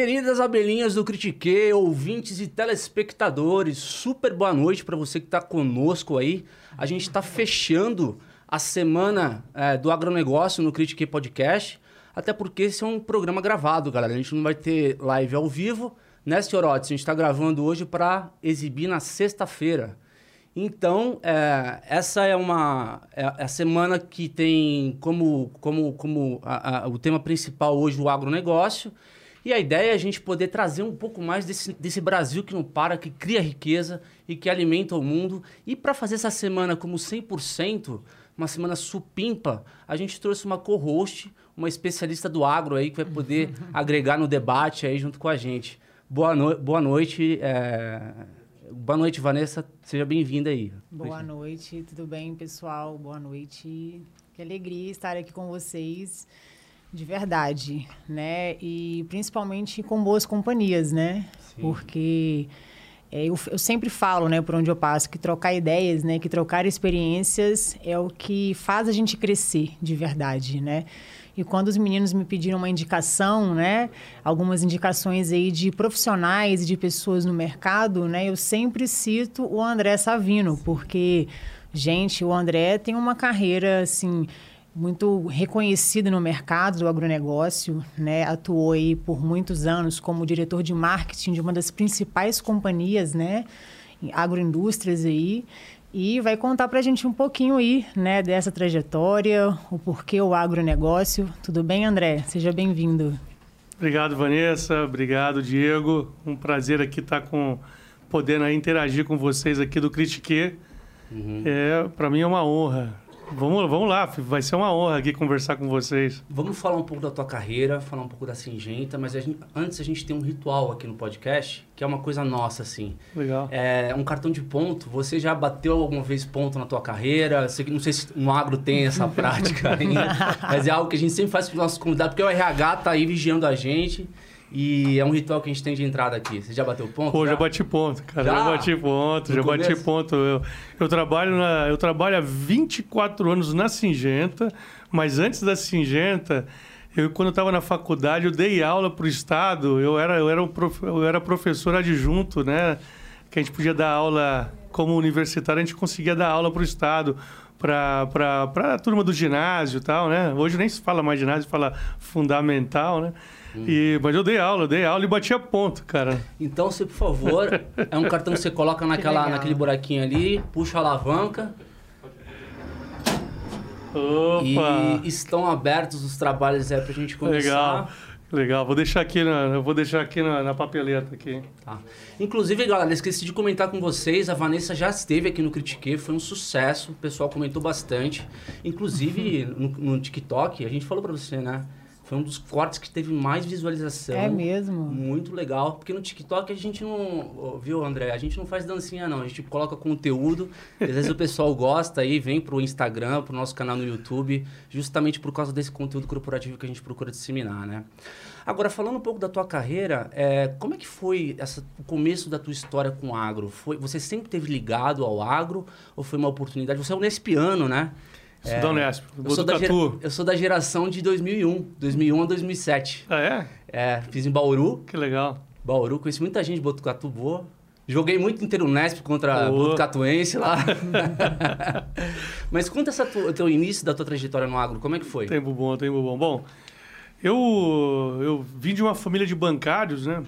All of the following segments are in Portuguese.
Queridas abelhinhas do Critique, ouvintes e telespectadores, super boa noite para você que está conosco aí. A gente está fechando a semana é, do agronegócio no Critique Podcast, até porque esse é um programa gravado, galera. A gente não vai ter live ao vivo, né, senhorotes? A gente está gravando hoje para exibir na sexta-feira. Então, é, essa é uma é a semana que tem como, como, como a, a, o tema principal hoje o agronegócio. E a ideia é a gente poder trazer um pouco mais desse, desse Brasil que não para, que cria riqueza e que alimenta o mundo. E para fazer essa semana como 100%, uma semana supimpa, a gente trouxe uma co-host, uma especialista do agro aí, que vai poder agregar no debate aí junto com a gente. Boa, no boa noite. É... Boa noite, Vanessa. Seja bem-vinda aí. Boa noite, tudo bem, pessoal? Boa noite. Que alegria estar aqui com vocês de verdade, né? E principalmente com boas companhias, né? Sim. Porque é, eu, eu, sempre falo, né, por onde eu passo, que trocar ideias, né, que trocar experiências é o que faz a gente crescer de verdade, né? E quando os meninos me pediram uma indicação, né, algumas indicações aí de profissionais e de pessoas no mercado, né, eu sempre cito o André Savino, porque, gente, o André tem uma carreira, assim, muito reconhecido no mercado do agronegócio, né? Atuou aí por muitos anos como diretor de marketing de uma das principais companhias, né? Agroindústrias aí. E vai contar para a gente um pouquinho aí, né, dessa trajetória, o porquê o agronegócio. Tudo bem, André? Seja bem-vindo. Obrigado, Vanessa. Obrigado, Diego. Um prazer aqui estar com podendo interagir com vocês aqui do Critique. Uhum. É, para mim é uma honra Vamos, vamos lá, vai ser uma honra aqui conversar com vocês. Vamos falar um pouco da tua carreira, falar um pouco da Singenta, mas a gente, antes a gente tem um ritual aqui no podcast, que é uma coisa nossa, assim. Legal. É um cartão de ponto. Você já bateu alguma vez ponto na tua carreira? Não sei se no agro tem essa prática ainda, mas é algo que a gente sempre faz com os nossos convidados, porque o RH tá aí vigiando a gente. E é um ritual que a gente tem de entrada aqui. Você já bateu ponto? Pô, já, já bati ponto, cara. Já, já bati ponto, no já começo? bati ponto. Eu, eu, trabalho na, eu trabalho há 24 anos na Singenta, mas antes da Singenta, eu, quando eu estava na faculdade, eu dei aula para o Estado. Eu era, eu, era um prof, eu era professor adjunto, né? Que a gente podia dar aula como universitário, a gente conseguia dar aula para o Estado para a turma do ginásio e tal, né? Hoje nem se fala mais ginásio, fala fundamental, né? E, mas eu dei aula, eu dei aula e batia ponto, cara. Então, você, por favor, é um cartão que você coloca naquela, naquele buraquinho ali, puxa a alavanca. Opa! E estão abertos os trabalhos aí pra gente começar. Legal. Legal, vou deixar aqui na, vou deixar aqui na, na papeleta aqui. Tá. Inclusive, galera, esqueci de comentar com vocês, a Vanessa já esteve aqui no Critique, foi um sucesso, o pessoal comentou bastante. Inclusive, no, no TikTok, a gente falou pra você, né? Foi um dos cortes que teve mais visualização. É mesmo? Muito legal. Porque no TikTok a gente não. Viu, André? A gente não faz dancinha, não. A gente coloca conteúdo. Às vezes o pessoal gosta aí, vem pro Instagram, pro nosso canal no YouTube, justamente por causa desse conteúdo corporativo que a gente procura disseminar, né? Agora, falando um pouco da tua carreira, é, como é que foi essa, o começo da tua história com o agro? Foi, você sempre teve ligado ao agro ou foi uma oportunidade? Você é um Nespiano, né? Sou é, Unesp, eu sou da, eu sou da geração de 2001, 2001 a 2007. Ah, é? É, fiz em Bauru. Que legal. Bauru, conheci muita gente de Botucatu boa. Joguei muito inteiro Unesp contra Boa. Botucatuense lá. Mas conta essa o teu início da tua trajetória no agro, como é que foi? Tempo bom, tempo bom. Bom, eu, eu vim de uma família de bancários, né?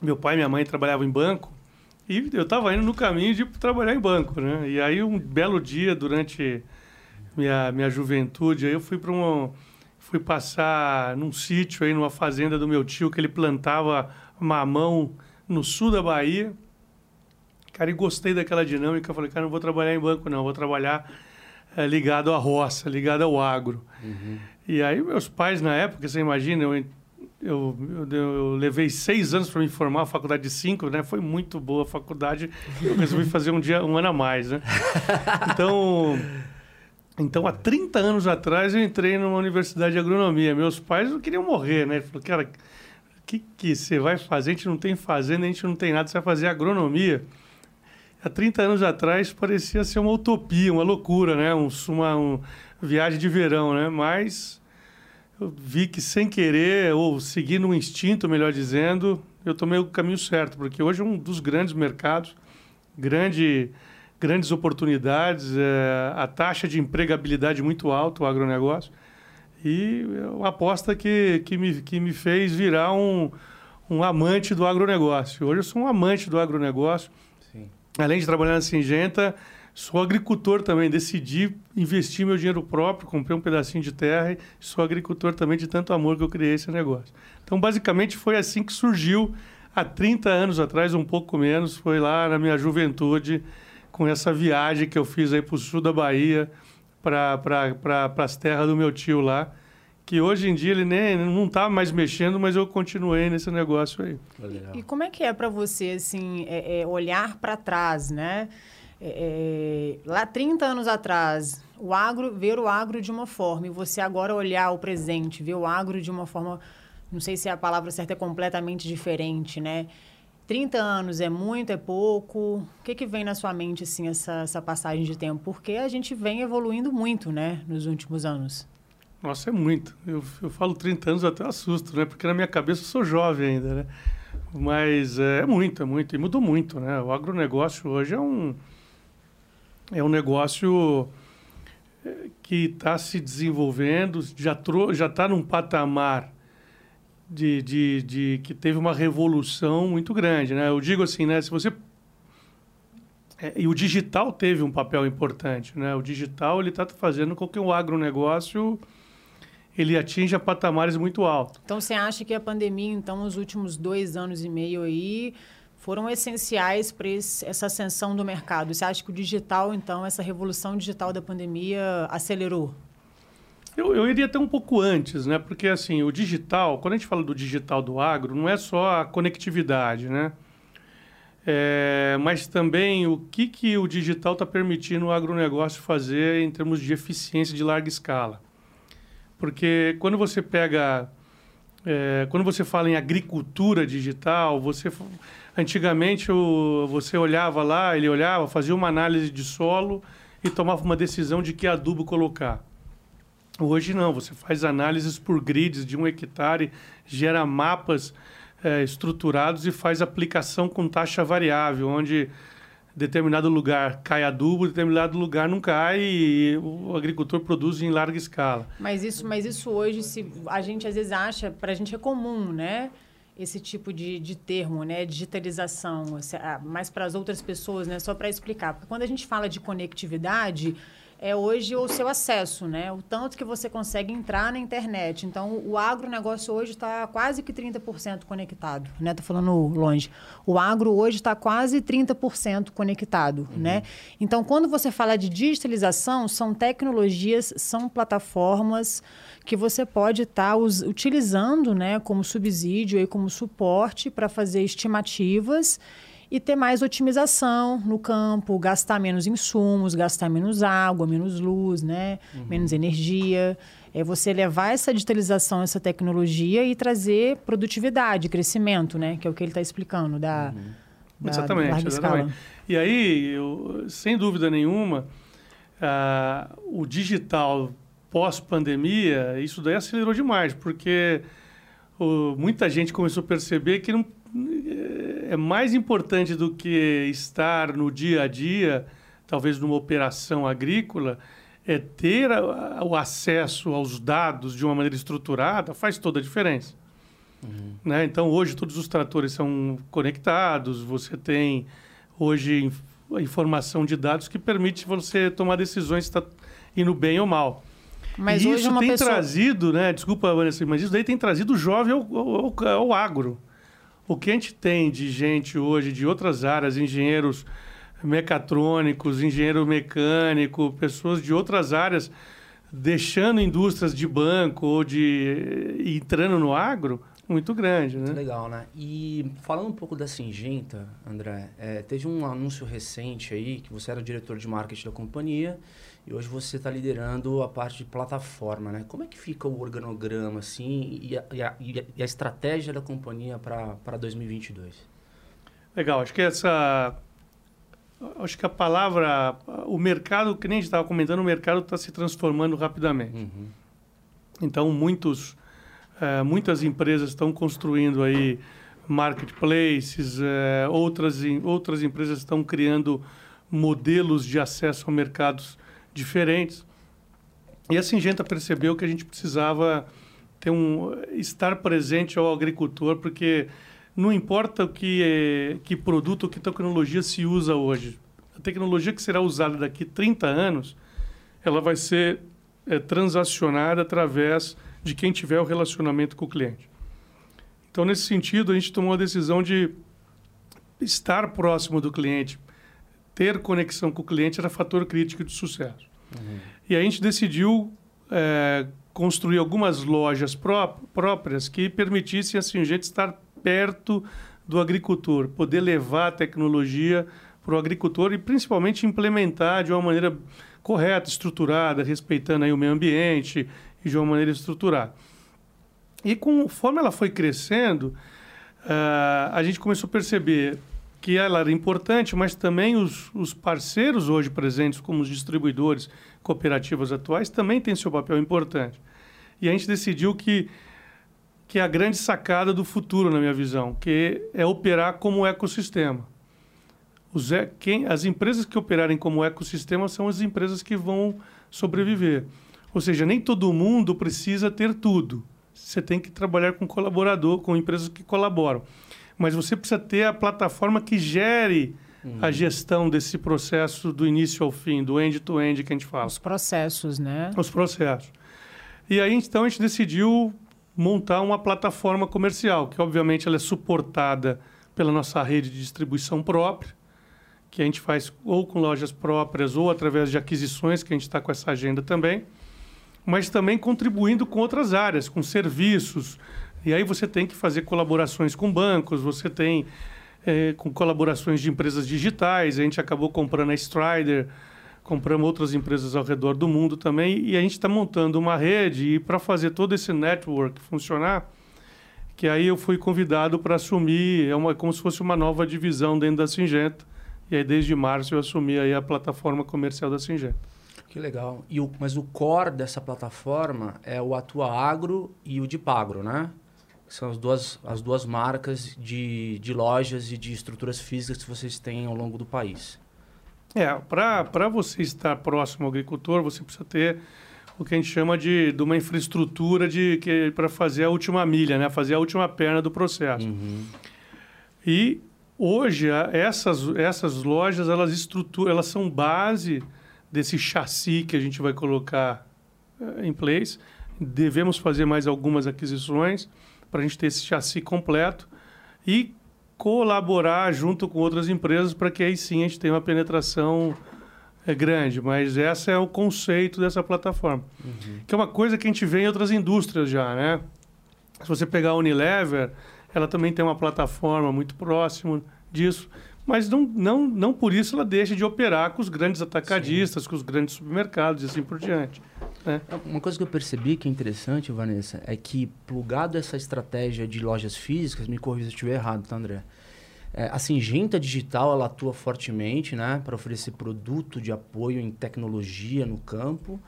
Meu pai e minha mãe trabalhavam em banco. E eu estava indo no caminho de trabalhar em banco, né? E aí, um belo dia, durante minha, minha juventude. Aí eu fui para um fui passar num sítio aí numa fazenda do meu tio que ele plantava mamão no sul da Bahia. Cara, e gostei daquela dinâmica. Falei, cara, não vou trabalhar em banco não, vou trabalhar é, ligado à roça, ligado ao agro. Uhum. E aí meus pais na época, você imagina, eu eu, eu, eu, levei seis anos para me formar, a faculdade de cinco, né? Foi muito boa a faculdade. Eu resolvi fazer um dia, um ano a mais, né? Então, então, há 30 anos atrás, eu entrei numa universidade de agronomia. Meus pais não queriam morrer, né? Falaram, cara, o que, que você vai fazer? A gente não tem fazenda, a gente não tem nada, você vai fazer agronomia. Há 30 anos atrás, parecia ser uma utopia, uma loucura, né? Um, uma um, viagem de verão, né? Mas eu vi que sem querer, ou seguindo um instinto, melhor dizendo, eu tomei o caminho certo, porque hoje é um dos grandes mercados, grande, grandes oportunidades, é, a taxa de empregabilidade muito alta, o agronegócio, e uma aposta que, que, me, que me fez virar um, um amante do agronegócio. Hoje eu sou um amante do agronegócio. Sim. Além de trabalhar na Singenta, Sou agricultor também, decidi investir meu dinheiro próprio, comprei um pedacinho de terra e sou agricultor também de tanto amor que eu criei esse negócio. Então, basicamente, foi assim que surgiu há 30 anos atrás, um pouco menos, foi lá na minha juventude, com essa viagem que eu fiz aí para o sul da Bahia, para pra, as terras do meu tio lá, que hoje em dia ele nem não está mais mexendo, mas eu continuei nesse negócio aí. E, e como é que é para você, assim, é, é olhar para trás, né? É, é, lá 30 anos atrás, o agro, ver o agro de uma forma e você agora olhar o presente, ver o agro de uma forma, não sei se a palavra certa é completamente diferente, né? 30 anos é muito, é pouco? O que, que vem na sua mente, assim, essa, essa passagem de tempo? Porque a gente vem evoluindo muito, né, nos últimos anos. Nossa, é muito. Eu, eu falo 30 anos até assusto, né? Porque na minha cabeça eu sou jovem ainda, né? Mas é, é muito, é muito. E mudou muito, né? O agronegócio hoje é um é um negócio eh, que está se desenvolvendo, já já está num patamar de, de, de, que teve uma revolução muito grande, né? Eu digo assim, né? Se você é, e o digital teve um papel importante, né? O digital ele está fazendo com que o agronegócio ele atinja patamares muito altos. Então você acha que a pandemia, então, os últimos dois anos e meio aí foram essenciais para essa ascensão do mercado. Você acha que o digital, então, essa revolução digital da pandemia acelerou? Eu, eu iria até um pouco antes, né? Porque, assim, o digital, quando a gente fala do digital do agro, não é só a conectividade, né? É, mas também o que, que o digital está permitindo o agronegócio fazer em termos de eficiência de larga escala. Porque quando você pega... É, quando você fala em agricultura digital, você Antigamente o, você olhava lá, ele olhava, fazia uma análise de solo e tomava uma decisão de que adubo colocar. Hoje não, você faz análises por grids de um hectare, gera mapas é, estruturados e faz aplicação com taxa variável, onde determinado lugar cai adubo, determinado lugar não cai e o agricultor produz em larga escala. Mas isso, mas isso hoje, se a gente às vezes acha, para a gente é comum, né? esse tipo de, de termo, né, digitalização, mais para as outras pessoas, né, só para explicar. Porque quando a gente fala de conectividade, é hoje o seu acesso, né? O tanto que você consegue entrar na internet. Então, o agronegócio hoje está quase que 30% conectado, né? Estou falando longe. O agro hoje está quase 30% conectado, uhum. né? Então, quando você fala de digitalização, são tecnologias, são plataformas que você pode estar tá utilizando, né? Como subsídio e como suporte para fazer estimativas e ter mais otimização no campo, gastar menos insumos, gastar menos água, menos luz, né? Uhum. menos energia. É você levar essa digitalização, essa tecnologia e trazer produtividade, crescimento, né? Que é o que ele está explicando da, uhum. da exatamente, exatamente. E aí, eu, sem dúvida nenhuma, uh, o digital pós-pandemia, isso daí acelerou demais, porque uh, muita gente começou a perceber que não é mais importante do que estar no dia a dia, talvez numa operação agrícola, é ter a, o acesso aos dados de uma maneira estruturada faz toda a diferença. Uhum. Né? Então, hoje, todos os tratores são conectados, você tem hoje a informação de dados que permite você tomar decisões se está indo bem ou mal. Mas e isso tem pessoa... trazido, né? Desculpa, Vanessa, mas isso daí tem trazido o jovem ao, ao, ao agro. O que a gente tem de gente hoje de outras áreas, engenheiros mecatrônicos, engenheiro mecânico, pessoas de outras áreas deixando indústrias de banco ou de entrando no agro, muito grande, né? Muito legal, né? E falando um pouco da Singenta, André, é, teve um anúncio recente aí que você era diretor de marketing da companhia e hoje você está liderando a parte de plataforma, né? Como é que fica o organograma, assim, e a, e a, e a estratégia da companhia para 2022? Legal, acho que essa... Acho que a palavra... O mercado, que nem a gente estava comentando, o mercado está se transformando rapidamente. Uhum. Então, muitos, é, muitas empresas estão construindo aí marketplaces, é, outras, outras empresas estão criando modelos de acesso a mercados diferentes. E a Singenta percebeu que a gente precisava ter um, estar presente ao agricultor, porque não importa o que, que produto, que tecnologia se usa hoje. A tecnologia que será usada daqui 30 anos, ela vai ser é, transacionada através de quem tiver o relacionamento com o cliente. Então, nesse sentido, a gente tomou a decisão de estar próximo do cliente, ter conexão com o cliente era fator crítico de sucesso. Uhum. E a gente decidiu é, construir algumas lojas pró próprias que permitissem assim, a gente estar perto do agricultor, poder levar a tecnologia para o agricultor e principalmente implementar de uma maneira correta, estruturada, respeitando aí o meio ambiente e de uma maneira estruturada. E conforme ela foi crescendo, uh, a gente começou a perceber que ela era importante, mas também os, os parceiros hoje presentes, como os distribuidores, cooperativas atuais, também têm seu papel importante. E a gente decidiu que, que é a grande sacada do futuro, na minha visão, que é operar como ecossistema. Os, quem, as empresas que operarem como ecossistema são as empresas que vão sobreviver. Ou seja, nem todo mundo precisa ter tudo. Você tem que trabalhar com colaborador, com empresas que colaboram mas você precisa ter a plataforma que gere uhum. a gestão desse processo do início ao fim, do end-to-end -end que a gente fala. Os processos, né? Os processos. E aí, então, a gente decidiu montar uma plataforma comercial, que obviamente ela é suportada pela nossa rede de distribuição própria, que a gente faz ou com lojas próprias ou através de aquisições, que a gente está com essa agenda também, mas também contribuindo com outras áreas, com serviços, e aí você tem que fazer colaborações com bancos, você tem é, com colaborações de empresas digitais. A gente acabou comprando a Strider, compramos outras empresas ao redor do mundo também. E a gente está montando uma rede e para fazer todo esse network funcionar, que aí eu fui convidado para assumir, é uma, como se fosse uma nova divisão dentro da Singenta. E aí desde março eu assumi aí a plataforma comercial da Singenta. Que legal. E o, mas o core dessa plataforma é o Atua Agro e o Dipagro, né? São as duas, as duas marcas de, de lojas e de estruturas físicas que vocês têm ao longo do país. É, para você estar próximo ao agricultor, você precisa ter o que a gente chama de, de uma infraestrutura de que para fazer a última milha, né? fazer a última perna do processo. Uhum. E hoje essas, essas lojas elas estruturam, elas são base desse chassi que a gente vai colocar uh, em place. Devemos fazer mais algumas aquisições para a gente ter esse chassi completo e colaborar junto com outras empresas para que aí sim a gente tenha uma penetração é, grande. Mas esse é o conceito dessa plataforma. Uhum. Que é uma coisa que a gente vê em outras indústrias já, né? Se você pegar a Unilever, ela também tem uma plataforma muito próxima disso. Mas não, não, não por isso ela deixa de operar com os grandes atacadistas, Sim. com os grandes supermercados e assim por diante. Né? Uma coisa que eu percebi que é interessante, Vanessa, é que plugado essa estratégia de lojas físicas, me corrija se eu estiver errado, tá, André? É, a Singenta Digital ela atua fortemente né, para oferecer produto de apoio em tecnologia no campo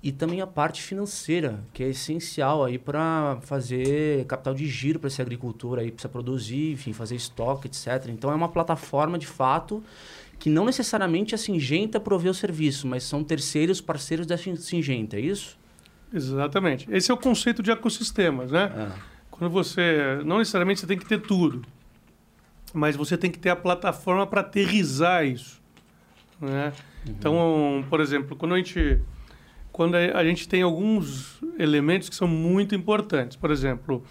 e também a parte financeira, que é essencial aí para fazer capital de giro para esse agricultor aí, precisa produzir, enfim, fazer estoque, etc. Então é uma plataforma de fato que não necessariamente a Singenta provê o serviço, mas são terceiros parceiros da Singenta, é isso? Exatamente. Esse é o conceito de ecossistemas, né? É. Quando você. Não necessariamente você tem que ter tudo, mas você tem que ter a plataforma para aterrizar isso. Né? Uhum. Então, por exemplo, quando a gente. Quando a gente tem alguns elementos que são muito importantes. Por exemplo,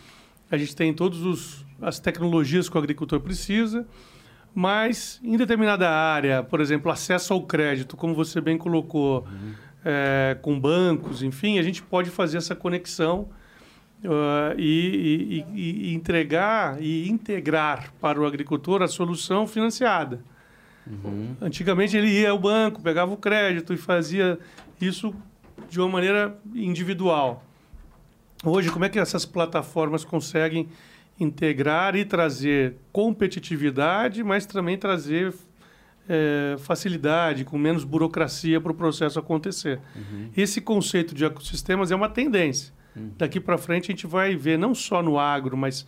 a gente tem todas as tecnologias que o agricultor precisa, mas em determinada área, por exemplo, acesso ao crédito, como você bem colocou, uhum. é, com bancos, enfim, a gente pode fazer essa conexão uh, e, e, e, entregar e integrar para o agricultor a solução financiada. Uhum. Antigamente ele ia ao banco, pegava o crédito e fazia isso de uma maneira individual. Hoje, como é que essas plataformas conseguem integrar e trazer competitividade, mas também trazer é, facilidade, com menos burocracia para o processo acontecer. Uhum. Esse conceito de ecossistemas é uma tendência. Hum. Daqui para frente a gente vai ver, não só no agro, mas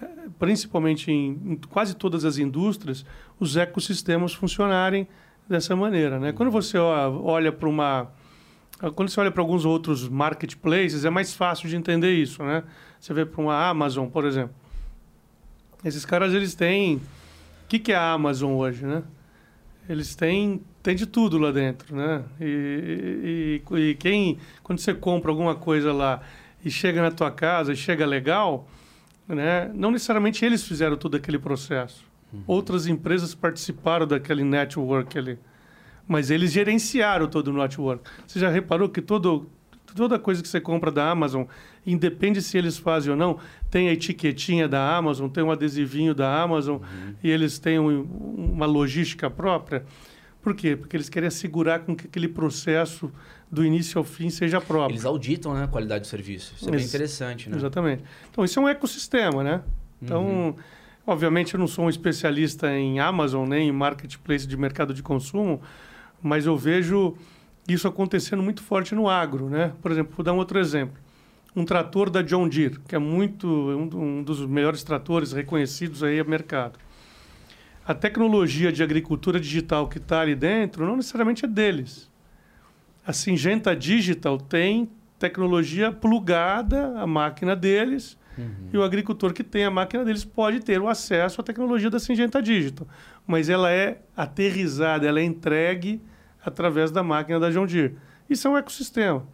eh, principalmente em, em, quase todas as indústrias, os ecossistemas funcionarem dessa maneira. Né? Hum. Quando você olha para uma. Quando você olha para alguns outros marketplaces, é mais fácil de entender isso. Né? Você vê para uma Amazon, por exemplo. Esses caras, eles têm... O que, que é a Amazon hoje, né? Eles têm, têm de tudo lá dentro, né? E, e, e quem... Quando você compra alguma coisa lá e chega na tua casa e chega legal, né? Não necessariamente eles fizeram todo aquele processo. Uhum. Outras empresas participaram daquele network ali. Mas eles gerenciaram todo o network. Você já reparou que todo, toda coisa que você compra da Amazon, independe se eles fazem ou não, tem a etiquetinha da Amazon, tem um adesivinho da Amazon uhum. e eles têm um, uma logística própria. Por quê? Porque eles querem assegurar com que aquele processo do início ao fim seja próprio. Eles auditam né, a qualidade do serviço. Isso é bem interessante, né? Exatamente. Então, isso é um ecossistema, né? Então, uhum. obviamente, eu não sou um especialista em Amazon, nem em marketplace de mercado de consumo, mas eu vejo isso acontecendo muito forte no agro, né? Por exemplo, vou dar um outro exemplo. Um trator da John Deere, que é muito um, um dos melhores tratores reconhecidos aí no mercado. A tecnologia de agricultura digital que está ali dentro não necessariamente é deles. A Singenta Digital tem tecnologia plugada à máquina deles uhum. e o agricultor que tem a máquina deles pode ter o acesso à tecnologia da Singenta Digital. Mas ela é aterrizada, ela é entregue através da máquina da John Deere. Isso é um ecossistema.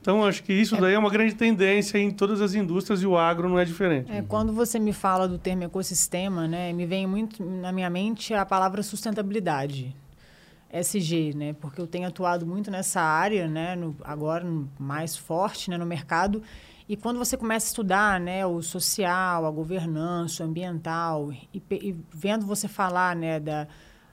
Então, acho que isso é... daí é uma grande tendência em todas as indústrias e o agro não é diferente. É, quando você me fala do termo ecossistema, né, me vem muito na minha mente a palavra sustentabilidade. SG, né? Porque eu tenho atuado muito nessa área, né? No, agora no, mais forte, né? No mercado. E quando você começa a estudar, né? O social, a governança, o ambiental e, e vendo você falar, né? Da,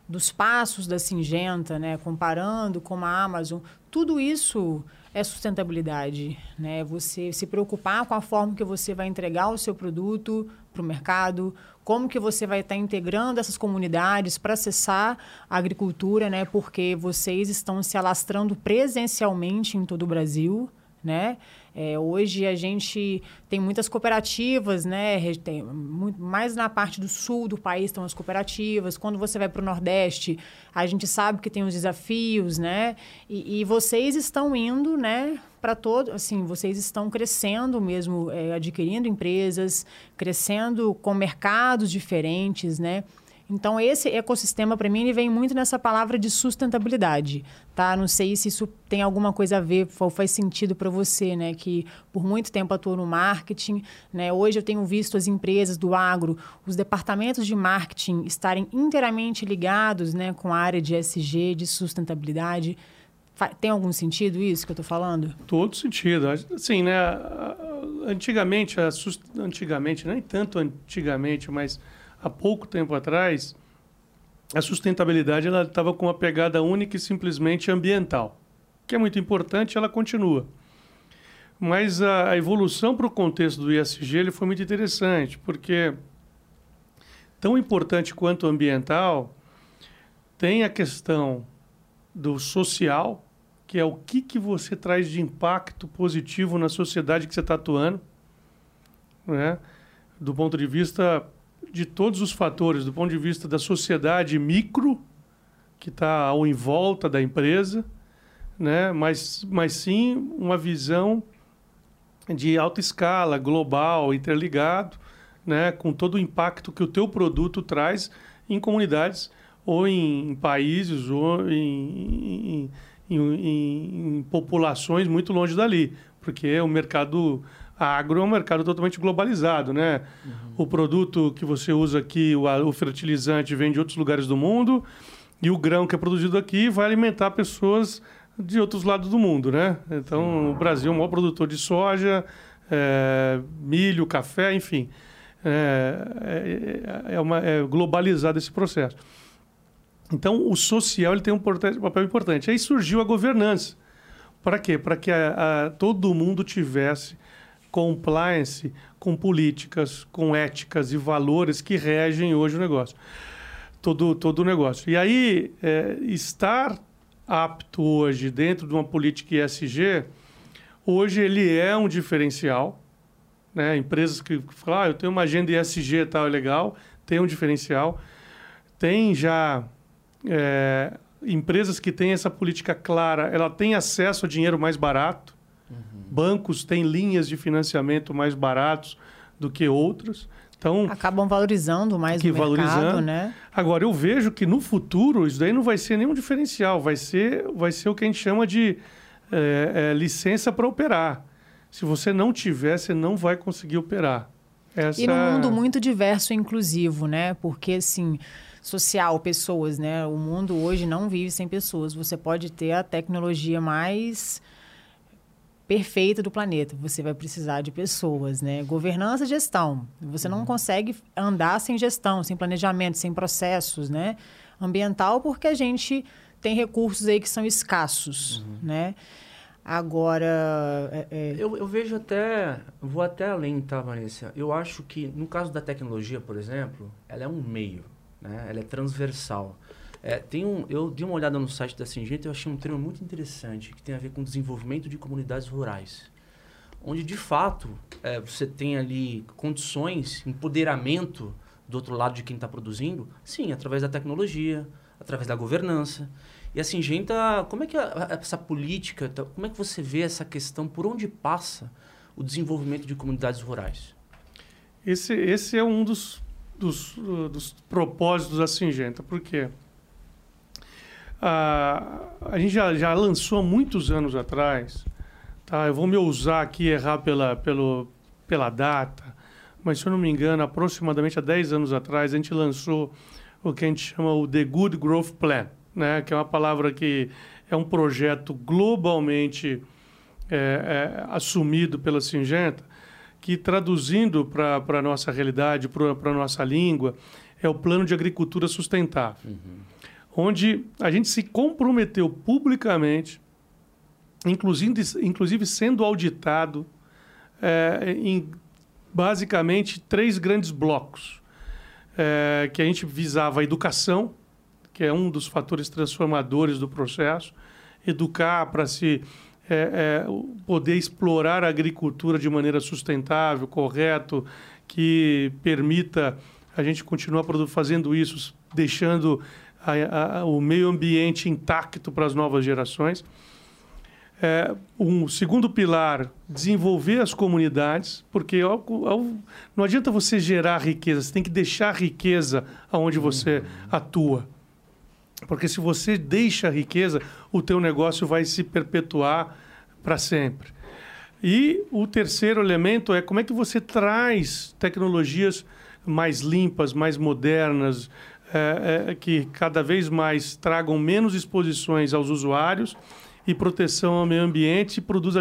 dos passos da Singenta, né, comparando com a Amazon, tudo isso é sustentabilidade, né? Você se preocupar com a forma que você vai entregar o seu produto para o mercado, como que você vai estar integrando essas comunidades para acessar a agricultura, né? Porque vocês estão se alastrando presencialmente em todo o Brasil, né? É, hoje a gente tem muitas cooperativas, né? Tem, muito, mais na parte do sul do país estão as cooperativas. Quando você vai para o Nordeste, a gente sabe que tem os desafios, né? E, e vocês estão indo, né? Para todo, assim, vocês estão crescendo mesmo, é, adquirindo empresas, crescendo com mercados diferentes, né? Então, esse ecossistema, para mim, ele vem muito nessa palavra de sustentabilidade, tá? Não sei se isso tem alguma coisa a ver, ou faz sentido para você, né? Que por muito tempo atuou no marketing, né? Hoje eu tenho visto as empresas do agro, os departamentos de marketing estarem inteiramente ligados, né? Com a área de SG, de sustentabilidade. Tem algum sentido isso que eu estou falando? Todo sentido. Assim, né? Antigamente, antigamente, nem tanto antigamente, mas há pouco tempo atrás, a sustentabilidade ela estava com uma pegada única e simplesmente ambiental, que é muito importante, ela continua. Mas a, a evolução para o contexto do ISG ele foi muito interessante, porque tão importante quanto ambiental, tem a questão do social, que é o que, que você traz de impacto positivo na sociedade que você está atuando, né? do ponto de vista de todos os fatores, do ponto de vista da sociedade micro, que está ao em volta da empresa, né? mas, mas sim uma visão de alta escala, global, interligado, né? com todo o impacto que o teu produto traz em comunidades ou em, em países ou em, em, em, populações muito longe dali, porque o mercado agro é um mercado totalmente globalizado, né? Uhum. O produto que você usa aqui, o, fertilizante, vem de outros lugares do mundo e o grão que é produzido aqui vai alimentar pessoas de outros lados do mundo, né? Então, o Brasil é o maior produtor de soja, é, milho, café, enfim. É, é, é, uma, é globalizado esse processo. Então, o social ele tem um papel importante. Aí surgiu a governança. Para quê? Para que a, a, todo mundo tivesse compliance com políticas, com éticas e valores que regem hoje o negócio. Todo, todo o negócio. E aí, é, estar apto hoje dentro de uma política ESG, Hoje ele é um diferencial. Né? Empresas que falam, ah, eu tenho uma agenda ESG e tal, é legal, tem um diferencial. Tem já é, empresas que têm essa política clara, ela tem acesso a dinheiro mais barato. Uhum. Bancos têm linhas de financiamento mais baratos do que outras. Então, Acabam valorizando mais que o mercado, valorizando. né? Agora, eu vejo que no futuro isso daí não vai ser nenhum diferencial, vai ser, vai ser o que a gente chama de é, é, licença para operar. Se você não tiver, você não vai conseguir operar. Essa... E num mundo muito diverso e inclusivo, né? Porque, assim, social, pessoas, né? O mundo hoje não vive sem pessoas. Você pode ter a tecnologia mais perfeita do planeta. Você vai precisar de pessoas, né? Governança e gestão. Você uhum. não consegue andar sem gestão, sem planejamento, sem processos, né? Ambiental, porque a gente tem recursos aí que são escassos, uhum. né? Agora. É, é... Eu, eu, vejo até. Vou até além, tá, Vanessa? Eu acho que, no caso da tecnologia, por exemplo, ela é um meio, né? Ela é transversal. É, tem um, eu dei uma olhada no site da Singenta e eu achei um termo muito interessante que tem a ver com desenvolvimento de comunidades rurais. Onde, de fato, é, você tem ali condições, empoderamento do outro lado de quem está produzindo, sim, através da tecnologia, através da governança. E a Singenta, como é que a, essa política, tá, como é que você vê essa questão, por onde passa o desenvolvimento de comunidades rurais? Esse, esse é um dos, dos, dos propósitos da Singenta, por quê? A, a gente já, já lançou há muitos anos atrás, tá? eu vou me ousar aqui errar pela, pelo, pela data, mas se eu não me engano, aproximadamente há 10 anos atrás, a gente lançou o que a gente chama o The Good Growth Plan, né? que é uma palavra que é um projeto globalmente é, é, assumido pela Singenta, que traduzindo para a nossa realidade, para a nossa língua, é o Plano de Agricultura Sustentável. Uhum onde a gente se comprometeu publicamente, inclusive, inclusive sendo auditado é, em basicamente três grandes blocos, é, que a gente visava a educação, que é um dos fatores transformadores do processo, educar para se é, poder explorar a agricultura de maneira sustentável, correto, que permita a gente continuar fazendo isso, deixando a, a, o meio ambiente intacto para as novas gerações. É, um segundo pilar, desenvolver as comunidades, porque ao, ao, não adianta você gerar riqueza, você tem que deixar riqueza aonde você uhum. atua. Porque se você deixa a riqueza, o teu negócio vai se perpetuar para sempre. E o terceiro elemento é como é que você traz tecnologias mais limpas, mais modernas, é, é, que cada vez mais tragam menos exposições aos usuários e proteção ao meio ambiente e produz uh,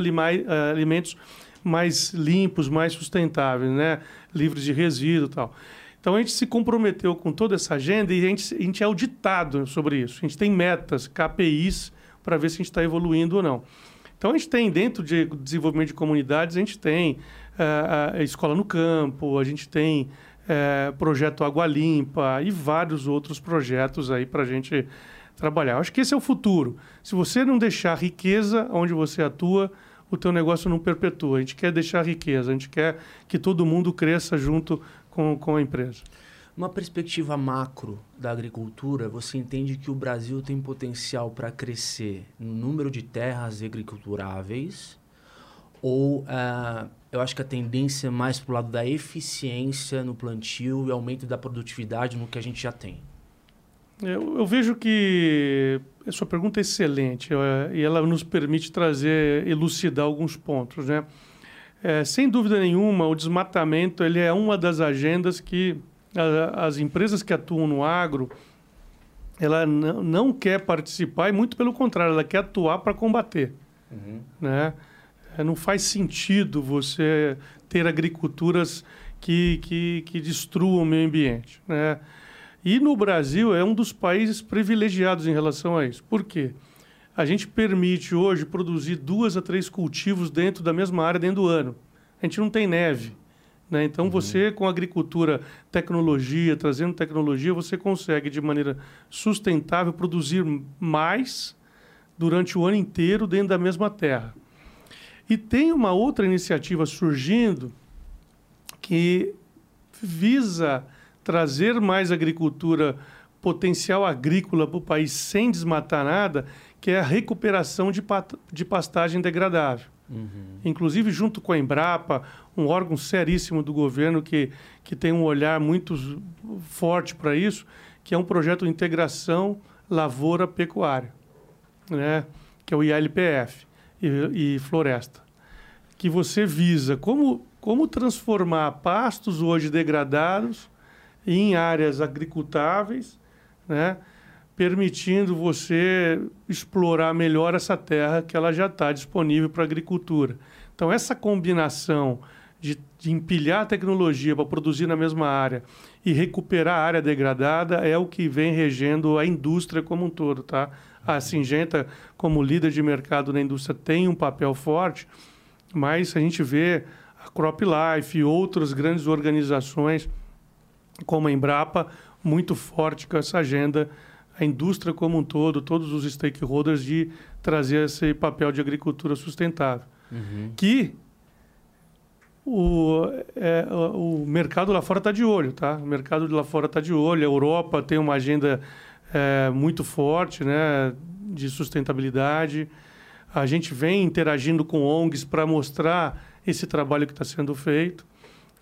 alimentos mais limpos, mais sustentáveis, né? livres de resíduo e tal. Então a gente se comprometeu com toda essa agenda e a gente, a gente é auditado sobre isso. A gente tem metas, KPIs, para ver se a gente está evoluindo ou não. Então a gente tem, dentro de desenvolvimento de comunidades, a gente tem uh, a escola no campo, a gente tem é, projeto Água Limpa e vários outros projetos aí para a gente trabalhar. Eu acho que esse é o futuro. Se você não deixar riqueza onde você atua, o teu negócio não perpetua. A gente quer deixar riqueza, a gente quer que todo mundo cresça junto com, com a empresa. Uma perspectiva macro da agricultura, você entende que o Brasil tem potencial para crescer no número de terras agriculturáveis ou uh, eu acho que a tendência é mais para o lado da eficiência no plantio e aumento da produtividade no que a gente já tem? Eu, eu vejo que a sua pergunta é excelente e ela nos permite trazer, elucidar alguns pontos, né? É, sem dúvida nenhuma, o desmatamento ele é uma das agendas que a, as empresas que atuam no agro ela não, não quer participar e muito pelo contrário, ela quer atuar para combater, uhum. né? É, não faz sentido você ter agriculturas que, que, que destruam o meio ambiente. Né? E no Brasil é um dos países privilegiados em relação a isso. Por quê? A gente permite hoje produzir duas a três cultivos dentro da mesma área dentro do ano. A gente não tem neve. Né? Então, uhum. você, com agricultura, tecnologia, trazendo tecnologia, você consegue, de maneira sustentável, produzir mais durante o ano inteiro dentro da mesma terra. E tem uma outra iniciativa surgindo que visa trazer mais agricultura, potencial agrícola para o país sem desmatar nada, que é a recuperação de, de pastagem degradável. Uhum. Inclusive, junto com a Embrapa, um órgão seríssimo do governo que, que tem um olhar muito forte para isso, que é um projeto de integração lavoura-pecuária, né? que é o ILPF e, e floresta, que você visa como, como transformar pastos hoje degradados em áreas agricultáveis, né? permitindo você explorar melhor essa terra que ela já está disponível para a agricultura. Então, essa combinação de, de empilhar tecnologia para produzir na mesma área e recuperar a área degradada é o que vem regendo a indústria como um todo. Tá? A Singenta, como líder de mercado na indústria, tem um papel forte, mas a gente vê a CropLife e outras grandes organizações, como a Embrapa, muito forte com essa agenda a indústria como um todo, todos os stakeholders, de trazer esse papel de agricultura sustentável. Uhum. Que o, é, o mercado lá fora está de olho, tá? O mercado de lá fora está de olho. A Europa tem uma agenda é, muito forte, né, de sustentabilidade. A gente vem interagindo com ONGs para mostrar esse trabalho que está sendo feito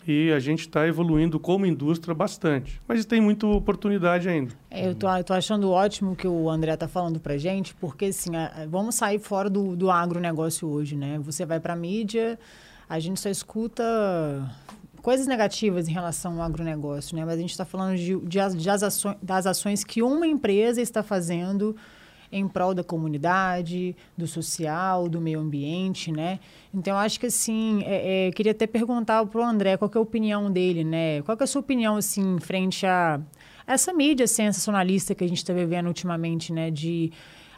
e a gente está evoluindo como indústria bastante. Mas tem muita oportunidade ainda. É, eu tô, tô achando ótimo que o André está falando para gente, porque assim, a, vamos sair fora do, do agronegócio hoje, né? Você vai para a mídia, a gente só escuta coisas negativas em relação ao agronegócio, né? Mas a gente está falando de, de, de as ações, das ações que uma empresa está fazendo em prol da comunidade, do social, do meio ambiente, né? Então, acho que, assim, é, é, queria até perguntar para o André qual é a opinião dele, né? Qual é a sua opinião, assim, frente a essa mídia sensacionalista que a gente está vivendo ultimamente, né? De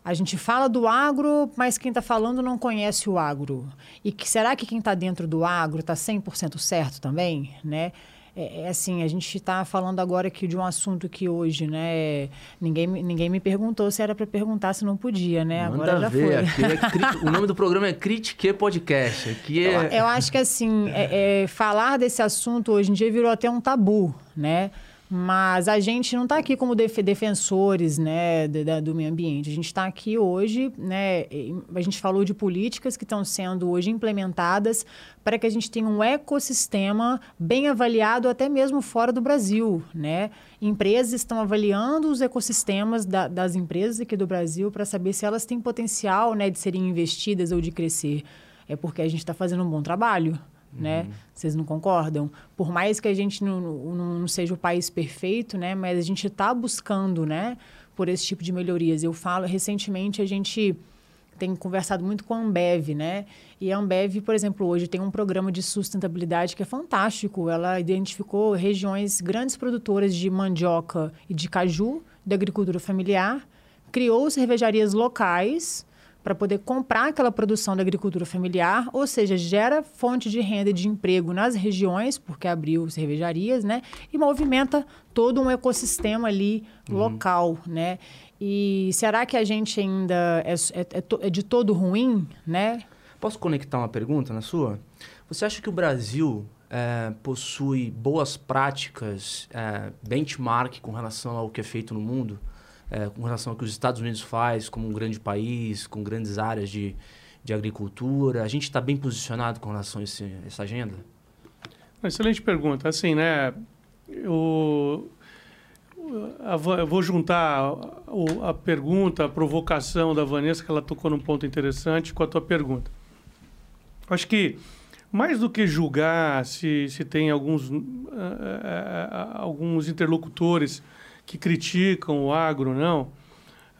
a gente fala do agro, mas quem está falando não conhece o agro. E que, será que quem está dentro do agro está 100% certo também, né? É, é, assim, a gente está falando agora aqui de um assunto que hoje, né? Ninguém, ninguém me perguntou se era para perguntar se não podia, né? Manda agora já ver. foi. É o nome do programa é Critique Podcast. Aqui é... eu, eu acho que assim, é, é, falar desse assunto hoje em dia virou até um tabu, né? Mas a gente não está aqui como def defensores né, do, do meio ambiente. A gente está aqui hoje, né, a gente falou de políticas que estão sendo hoje implementadas para que a gente tenha um ecossistema bem avaliado até mesmo fora do Brasil. Né? Empresas estão avaliando os ecossistemas da, das empresas aqui do Brasil para saber se elas têm potencial né, de serem investidas ou de crescer. É porque a gente está fazendo um bom trabalho né? Uhum. Vocês não concordam? Por mais que a gente não, não, não seja o país perfeito, né? Mas a gente está buscando, né? Por esse tipo de melhorias. Eu falo, recentemente a gente tem conversado muito com a Ambev, né? E a Ambev, por exemplo, hoje tem um programa de sustentabilidade que é fantástico. Ela identificou regiões grandes produtoras de mandioca e de caju, de agricultura familiar, criou cervejarias locais para poder comprar aquela produção da agricultura familiar, ou seja, gera fonte de renda e de emprego nas regiões, porque abriu cervejarias, né? E movimenta todo um ecossistema ali uhum. local, né? E será que a gente ainda é, é, é, é de todo ruim, né? Posso conectar uma pergunta na sua? Você acha que o Brasil é, possui boas práticas, é, benchmark com relação ao que é feito no mundo? É, com relação ao que os Estados Unidos faz como um grande país, com grandes áreas de, de agricultura? A gente está bem posicionado com relação a esse, essa agenda? Excelente pergunta. Assim, né? Eu, eu vou juntar a, pergunta, a provocação da Vanessa, que ela tocou num ponto interessante, com a tua pergunta. Acho que mais do que julgar se, se tem alguns, uh, uh, uh, alguns interlocutores que criticam o agro, não.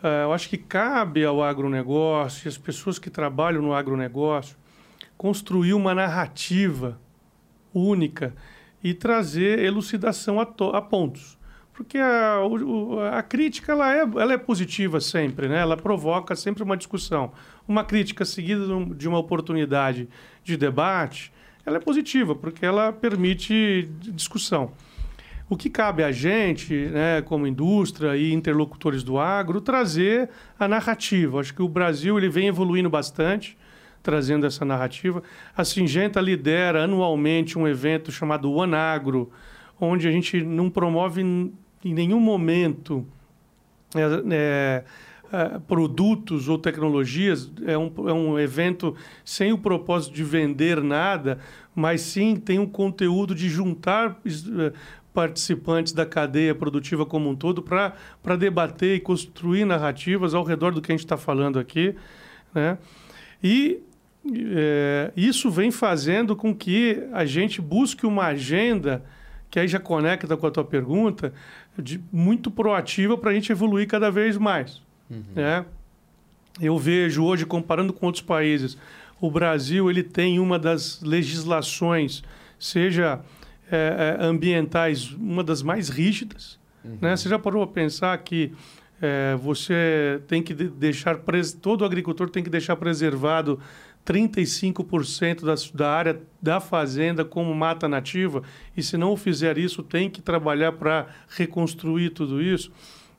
Uh, eu acho que cabe ao agronegócio e às pessoas que trabalham no agronegócio construir uma narrativa única e trazer elucidação a, a pontos. Porque a, o, a crítica ela é, ela é positiva sempre, né? ela provoca sempre uma discussão. Uma crítica seguida de uma oportunidade de debate, ela é positiva, porque ela permite discussão. O que cabe a gente, né, como indústria e interlocutores do agro, trazer a narrativa. Acho que o Brasil ele vem evoluindo bastante trazendo essa narrativa. A Singenta lidera anualmente um evento chamado One Agro, onde a gente não promove em nenhum momento é, é, é, produtos ou tecnologias. É um, é um evento sem o propósito de vender nada, mas sim tem um conteúdo de juntar é, participantes da cadeia produtiva como um todo para debater e construir narrativas ao redor do que a gente está falando aqui. Né? E é, isso vem fazendo com que a gente busque uma agenda que aí já conecta com a tua pergunta, de, muito proativa para a gente evoluir cada vez mais. Uhum. Né? Eu vejo hoje, comparando com outros países, o Brasil ele tem uma das legislações, seja é, é, ambientais, uma das mais rígidas. Uhum. Né? Você já parou a pensar que é, você tem que deixar, todo agricultor tem que deixar preservado 35% da, da área da fazenda como mata nativa, e se não fizer isso, tem que trabalhar para reconstruir tudo isso.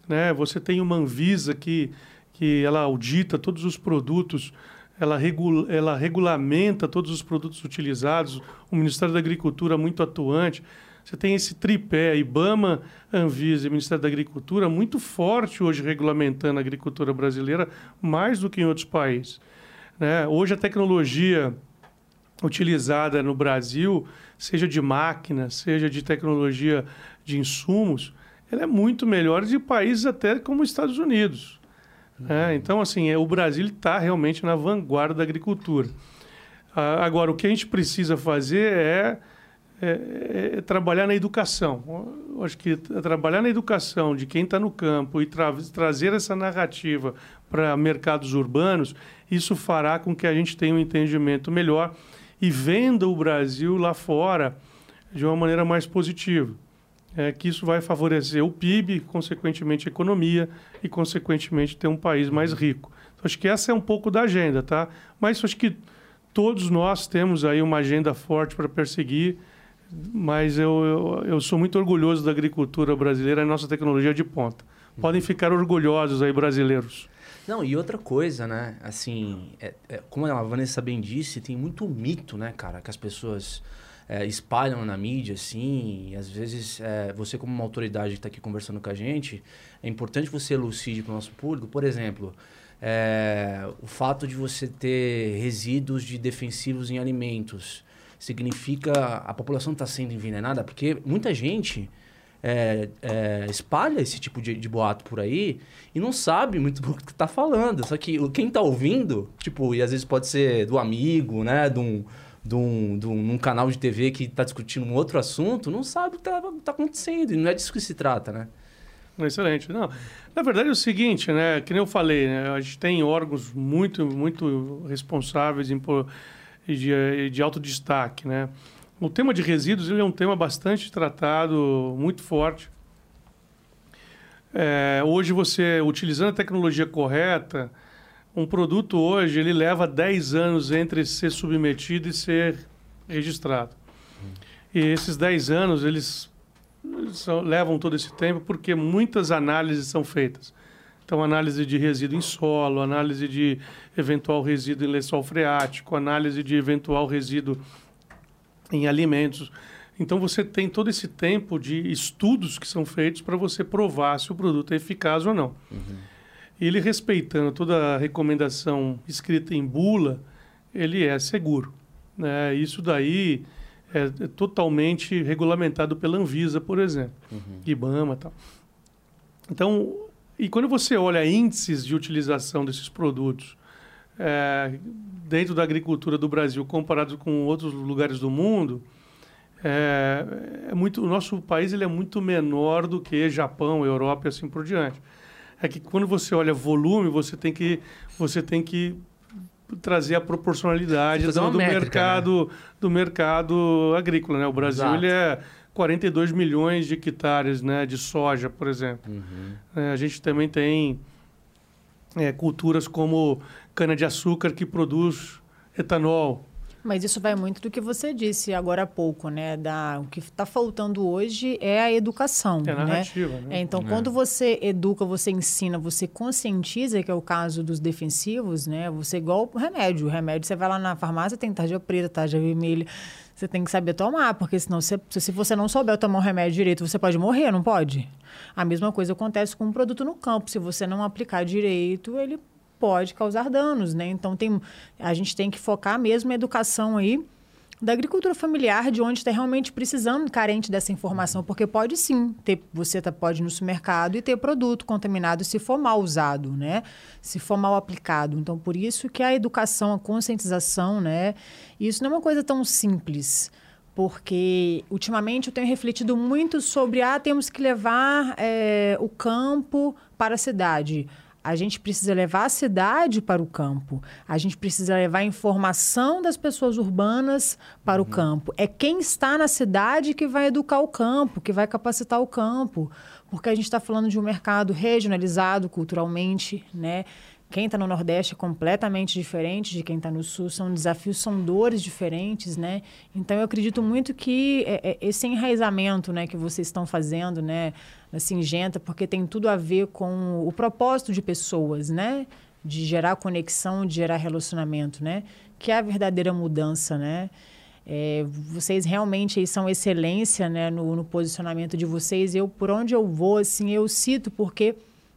Né? Você tem uma Anvisa que, que ela audita todos os produtos, ela, regula, ela regulamenta todos os produtos utilizados, o Ministério da Agricultura muito atuante. Você tem esse tripé, IBAMA, Anvisa e Ministério da Agricultura, muito forte hoje regulamentando a agricultura brasileira, mais do que em outros países. Né? Hoje a tecnologia utilizada no Brasil, seja de máquina, seja de tecnologia de insumos, ela é muito melhor de países até como os Estados Unidos. Uhum. Então, assim, é, o Brasil está realmente na vanguarda da agricultura. Ah, agora, o que a gente precisa fazer é, é, é trabalhar na educação. Eu acho que trabalhar na educação de quem está no campo e tra trazer essa narrativa para mercados urbanos isso fará com que a gente tenha um entendimento melhor e venda o Brasil lá fora de uma maneira mais positiva. É que isso vai favorecer o PIB, consequentemente a economia e, consequentemente, ter um país mais rico. Então, acho que essa é um pouco da agenda, tá? Mas acho que todos nós temos aí uma agenda forte para perseguir, mas eu, eu, eu, sou muito orgulhoso da agricultura brasileira e nossa tecnologia de ponta. Podem ficar orgulhosos aí, brasileiros. Não, e outra coisa, né? Assim, é, é, como a Vanessa bem disse, tem muito mito, né, cara, que as pessoas é, espalham na mídia, assim, às vezes é, você, como uma autoridade que está aqui conversando com a gente, é importante você elucide para o nosso público. Por exemplo, é, o fato de você ter resíduos de defensivos em alimentos significa a população está sendo envenenada, porque muita gente é, é, espalha esse tipo de, de, boato por aí e não sabe muito o que tá falando. Só que quem tá ouvindo, tipo, e às vezes pode ser do amigo, né? De um, de um, de um, canal de TV que tá discutindo um outro assunto, não sabe o que tá, tá acontecendo. E não é disso que se trata, né? Excelente. Não, na verdade é o seguinte, né? Que nem eu falei, né? A gente tem órgãos muito, muito responsáveis em, de, de alto destaque, né? O tema de resíduos ele é um tema bastante tratado, muito forte. É, hoje você, utilizando a tecnologia correta, um produto hoje ele leva 10 anos entre ser submetido e ser registrado. E esses 10 anos eles levam todo esse tempo porque muitas análises são feitas. Então, análise de resíduo em solo, análise de eventual resíduo em lençol freático, análise de eventual resíduo em alimentos. Então você tem todo esse tempo de estudos que são feitos para você provar se o produto é eficaz ou não. Uhum. Ele respeitando toda a recomendação escrita em bula, ele é seguro. Né? Isso daí é, totalmente regulamentado pela Anvisa, por exemplo, uhum. IBAMA tal. Então, e quando você olha índices de utilização desses produtos é, dentro da agricultura do Brasil comparado com outros lugares do mundo, é, é, muito, o nosso país ele é muito menor do que Japão, Europa e assim por diante. É que quando você olha volume, você tem que, você tem que trazer a proporcionalidade do, do métrica, mercado né? do mercado agrícola, né? O Brasil Exato. ele é 42 milhões de hectares, né, de soja, por exemplo. Uhum. É, a gente também tem é, culturas como cana-de-açúcar que produz etanol. Mas isso vai muito do que você disse agora há pouco, né? Da, o que está faltando hoje é a educação. É a né? narrativa, né? É, então, quando você educa, você ensina, você conscientiza, que é o caso dos defensivos, né? Você igual o remédio. O remédio, você vai lá na farmácia, tem tarja preta, tarja vermelha. Você tem que saber tomar, porque senão, você, se você não souber tomar o remédio direito, você pode morrer, não pode? A mesma coisa acontece com um produto no campo. Se você não aplicar direito, ele pode causar danos, né? Então tem, a gente tem que focar mesmo a educação aí da agricultura familiar, de onde está realmente precisando, carente dessa informação, porque pode sim ter, você tá, pode ir no supermercado e ter produto contaminado se for mal usado, né? Se for mal aplicado. Então, por isso que a educação, a conscientização, né? Isso não é uma coisa tão simples porque ultimamente eu tenho refletido muito sobre ah temos que levar é, o campo para a cidade a gente precisa levar a cidade para o campo. A gente precisa levar a informação das pessoas urbanas para uhum. o campo. É quem está na cidade que vai educar o campo, que vai capacitar o campo. Porque a gente está falando de um mercado regionalizado culturalmente, né? Quem está no Nordeste é completamente diferente de quem está no Sul, são desafios, são dores diferentes, né? Então eu acredito muito que é, é, esse enraizamento, né, que vocês estão fazendo, né, na Singenta, porque tem tudo a ver com o propósito de pessoas, né? De gerar conexão, de gerar relacionamento, né? Que é a verdadeira mudança, né? É, vocês realmente são excelência, né, no, no posicionamento de vocês. Eu, por onde eu vou, assim, eu cito porque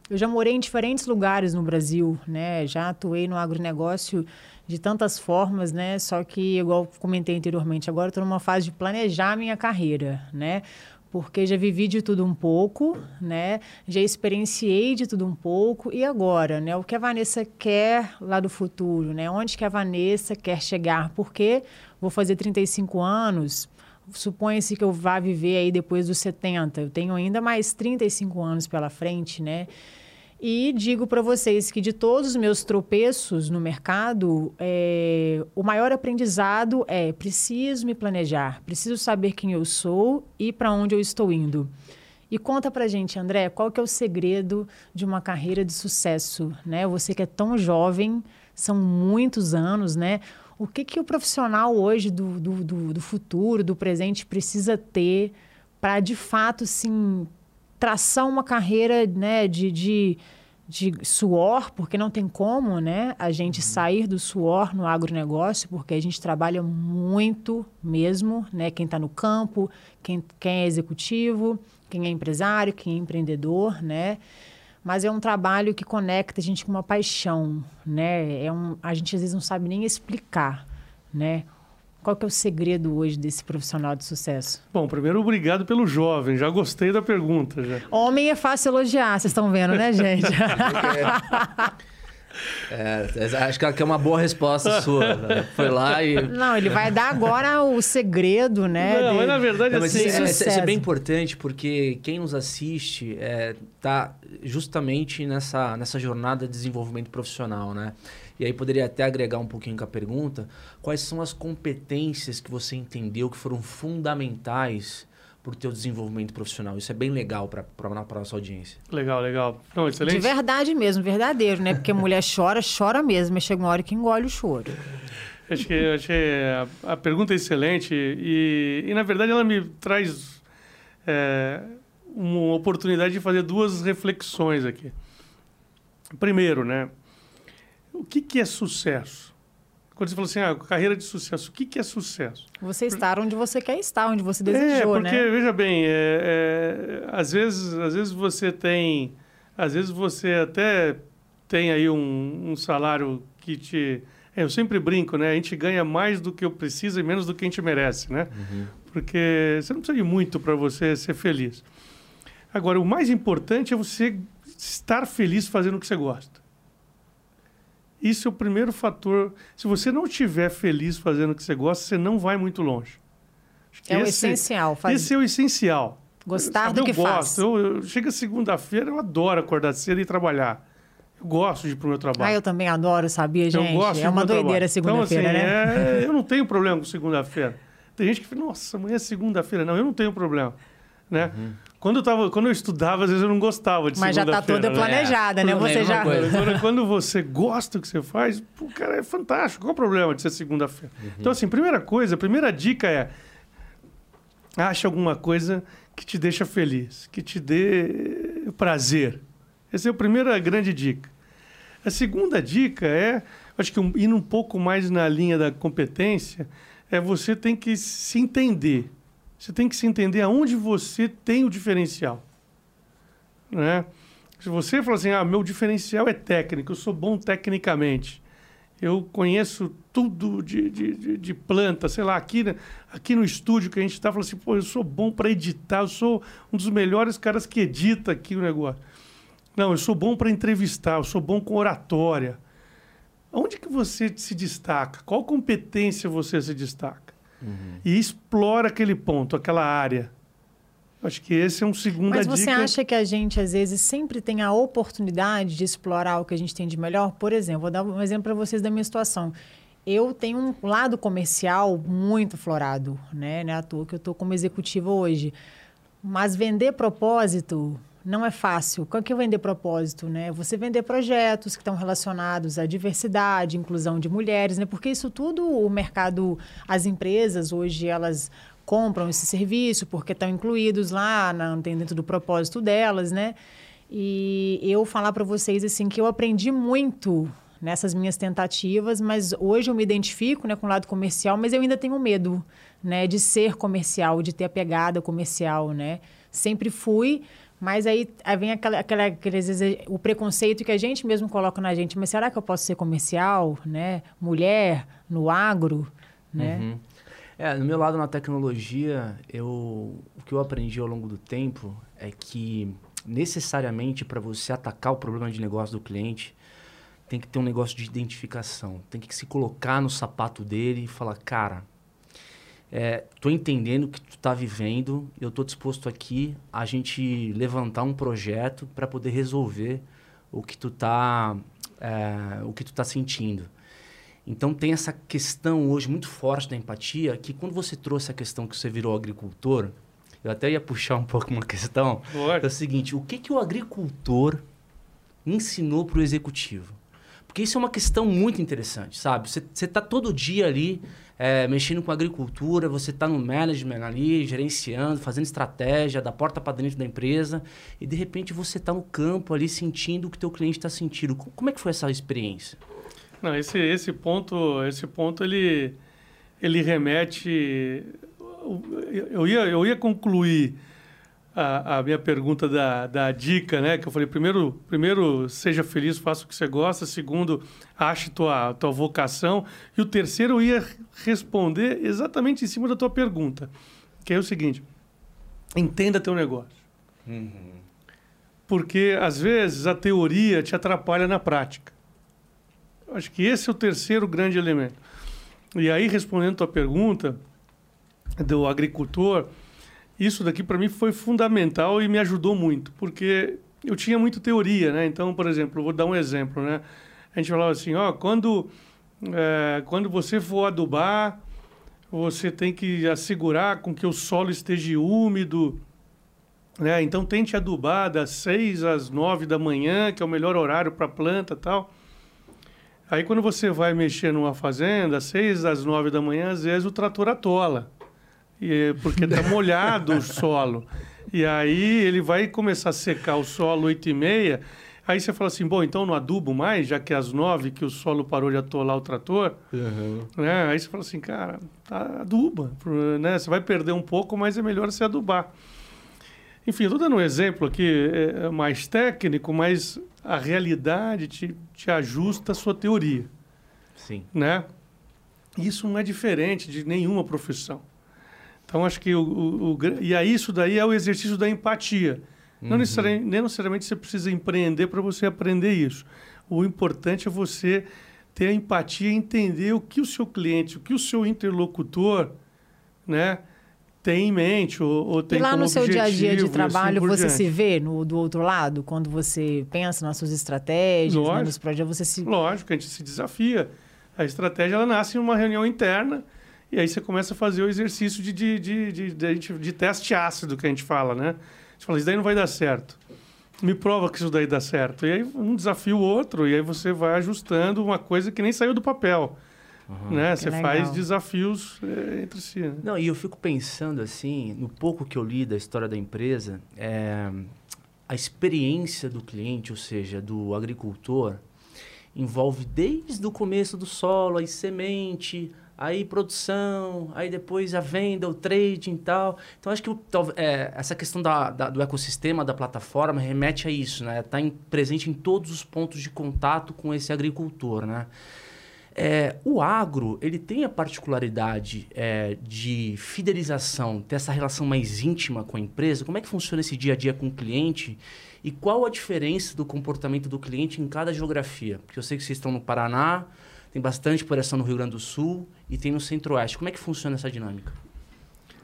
eu já morei em diferentes lugares no Brasil, né? Já atuei no agronegócio de tantas formas, né? Só que, igual comentei anteriormente, agora estou numa fase de planejar minha carreira, né? Porque já vivi de tudo um pouco, né? Já experienciei de tudo um pouco. E agora, né? O que a Vanessa quer lá do futuro, né? Onde que a Vanessa quer chegar? Porque vou fazer 35 anos, supõe-se que eu vá viver aí depois dos 70. Eu tenho ainda mais 35 anos pela frente, né? E digo para vocês que de todos os meus tropeços no mercado, é, o maior aprendizado é preciso me planejar, preciso saber quem eu sou e para onde eu estou indo. E conta pra gente, André, qual que é o segredo de uma carreira de sucesso, né? Você que é tão jovem, são muitos anos, né? O que, que o profissional hoje do, do, do, do futuro, do presente, precisa ter para, de fato, sim, traçar uma carreira né, de, de, de suor, porque não tem como né, a gente uhum. sair do suor no agronegócio, porque a gente trabalha muito mesmo, né, quem está no campo, quem, quem é executivo, quem é empresário, quem é empreendedor, né? Mas é um trabalho que conecta a gente com uma paixão, né? É um, a gente às vezes não sabe nem explicar, né? Qual que é o segredo hoje desse profissional de sucesso? Bom, primeiro, obrigado pelo jovem. Já gostei da pergunta. Já. Homem é fácil elogiar, vocês estão vendo, né, gente? É, acho que é uma boa resposta sua. Né? Foi lá e. Não, ele vai dar agora o segredo, né? Não, mas na verdade, Não, assim. Isso, isso, é bem importante porque quem nos assiste está é, justamente nessa, nessa jornada de desenvolvimento profissional, né? E aí poderia até agregar um pouquinho com a pergunta: quais são as competências que você entendeu que foram fundamentais para o teu desenvolvimento profissional? Isso é bem legal para a nossa audiência. Legal, legal. Não, excelente. De verdade mesmo, verdadeiro, né? Porque mulher chora, chora mesmo, mas chega uma hora que engole o choro. Acho que, acho que a, a pergunta é excelente e, e, na verdade, ela me traz é, uma oportunidade de fazer duas reflexões aqui. Primeiro, né? O que, que é sucesso? Quando você falou assim, ah, carreira de sucesso, o que, que é sucesso? Você estar onde você quer estar, onde você desejou, é, porque, né? veja bem, é, é, às, vezes, às vezes você tem... Às vezes você até tem aí um, um salário que te... É, eu sempre brinco, né? A gente ganha mais do que eu preciso e menos do que a gente merece, né? Uhum. Porque você não precisa de muito para você ser feliz. Agora, o mais importante é você estar feliz fazendo o que você gosta. Isso é o primeiro fator. Se você não estiver feliz fazendo o que você gosta, você não vai muito longe. É esse, o essencial. Faz... Esse é o essencial. Gostar Sabe, do que eu gosto. faz. Eu, eu, chega segunda-feira, eu adoro acordar cedo e trabalhar. Eu gosto de ir pro meu trabalho. Ah, eu também adoro, sabia, gente? Eu gosto é uma doideira segunda-feira, então, assim, né? É, eu não tenho problema com segunda-feira. Tem gente que fala, nossa, amanhã é segunda-feira. Não, eu não tenho problema. Né? Uhum. Quando eu, tava, quando eu estudava, às vezes eu não gostava de Mas já tá toda né? planejada, é, né? Você já. Agora, quando você gosta do que você faz, pô, cara, é fantástico. Qual o problema de ser segunda-feira? Uhum. Então, assim, primeira coisa, a primeira dica é acha alguma coisa que te deixa feliz, que te dê prazer. Essa é a primeira grande dica. A segunda dica é, acho que um, indo um pouco mais na linha da competência, é você tem que se entender. Você tem que se entender aonde você tem o diferencial. Né? Se você fala assim, ah, meu diferencial é técnico, eu sou bom tecnicamente. Eu conheço tudo de, de, de planta, sei lá, aqui, aqui no estúdio que a gente está, falando assim, pô, eu sou bom para editar, eu sou um dos melhores caras que edita aqui o negócio. Não, eu sou bom para entrevistar, eu sou bom com oratória. Onde que você se destaca? Qual competência você se destaca? Uhum. E explora aquele ponto, aquela área. Acho que esse é um segundo Mas você dica... acha que a gente, às vezes, sempre tem a oportunidade de explorar o que a gente tem de melhor? Por exemplo, vou dar um exemplo para vocês da minha situação. Eu tenho um lado comercial muito florado, né? Não é à toa que eu estou como executiva hoje. Mas vender propósito não é fácil. O que é vender propósito, né? Você vender projetos que estão relacionados à diversidade, inclusão de mulheres, né? Porque isso tudo o mercado, as empresas hoje elas compram esse serviço porque estão incluídos lá na, dentro do propósito delas, né? E eu falar para vocês assim que eu aprendi muito nessas minhas tentativas, mas hoje eu me identifico, né, com o lado comercial, mas eu ainda tenho medo, né, de ser comercial, de ter a pegada comercial, né? Sempre fui, mas aí, vem aquela, aquela, aqueles, o preconceito que a gente mesmo coloca na gente. Mas será que eu posso ser comercial, né? Mulher, no agro, né? Uhum. É, no meu lado na tecnologia, eu, o que eu aprendi ao longo do tempo é que necessariamente para você atacar o problema de negócio do cliente, tem que ter um negócio de identificação. Tem que se colocar no sapato dele e falar, cara, é, tô entendendo o que tu tá vivendo, eu tô disposto aqui a gente levantar um projeto para poder resolver o que tu tá é, o que tu tá sentindo. Então tem essa questão hoje muito forte da empatia que quando você trouxe a questão que você virou agricultor, eu até ia puxar um pouco uma questão, é o seguinte, o que que o agricultor ensinou para o executivo? Porque isso é uma questão muito interessante, sabe? Você está todo dia ali é, mexendo com agricultura, você está no management ali, gerenciando, fazendo estratégia da porta para dentro da empresa, e de repente você está no campo ali sentindo o que teu cliente está sentindo. Como é que foi essa experiência? Não, esse, esse ponto, esse ponto ele, ele remete. Eu ia, eu ia concluir a, a minha pergunta da, da dica, né? Que eu falei, primeiro, primeiro, seja feliz, faça o que você gosta. Segundo, ache tua, tua vocação. E o terceiro, eu ia responder exatamente em cima da tua pergunta, que é o seguinte: entenda teu negócio. Uhum. Porque, às vezes, a teoria te atrapalha na prática. Acho que esse é o terceiro grande elemento. E aí, respondendo a tua pergunta do agricultor isso daqui para mim foi fundamental e me ajudou muito, porque eu tinha muito teoria, né? Então, por exemplo, vou dar um exemplo, né? A gente falava assim, ó, quando, é, quando você for adubar, você tem que assegurar com que o solo esteja úmido, né? Então, tente adubar das 6 às 9 da manhã, que é o melhor horário para planta tal. Aí, quando você vai mexer numa fazenda, às 6 às 9 da manhã, às vezes o trator atola e, porque está molhado o solo. E aí ele vai começar a secar o solo 8 e meia. Aí você fala assim, bom, então não adubo mais, já que é às nove que o solo parou de atolar o trator. Uhum. Né? Aí você fala assim, cara, tá, aduba. Né? Você vai perder um pouco, mas é melhor você adubar. Enfim, estou dando um exemplo aqui é, é, mais técnico, mas a realidade te, te ajusta a sua teoria. Sim. Né? Isso não é diferente de nenhuma profissão. Então, acho que o, o, o, e aí isso daí é o exercício da empatia. Uhum. Não, necessariamente, nem necessariamente você precisa empreender para você aprender isso. O importante é você ter a empatia e entender o que o seu cliente, o que o seu interlocutor, né, tem em mente ou, ou tem E lá no seu dia a dia de assim trabalho assim você se vê no, do outro lado quando você pensa nas suas estratégias, né, Lógico. né, nos projetos, você se Lógico, a gente se desafia. A estratégia ela nasce em uma reunião interna e aí você começa a fazer o exercício de, de, de, de, de, de teste ácido que a gente fala, né? Você fala, isso daí não vai dar certo. Me prova que isso daí dá certo. E aí um desafio o outro, e aí você vai ajustando uma coisa que nem saiu do papel. Uhum. Né? Você legal. faz desafios é, entre si. Né? Não, e eu fico pensando assim, no pouco que eu li da história da empresa, é, a experiência do cliente, ou seja, do agricultor, envolve desde o começo do solo, aí semente, aí produção, aí depois a venda, o trading e tal. Então, acho que é, essa questão da, da, do ecossistema, da plataforma, remete a isso, né? Está presente em todos os pontos de contato com esse agricultor, né? É, o agro, ele tem a particularidade é, de fidelização, ter essa relação mais íntima com a empresa. Como é que funciona esse dia a dia com o cliente? E qual a diferença do comportamento do cliente em cada geografia? Porque eu sei que vocês estão no Paraná, tem bastante operação no Rio Grande do Sul e tem no Centro-Oeste. Como é que funciona essa dinâmica?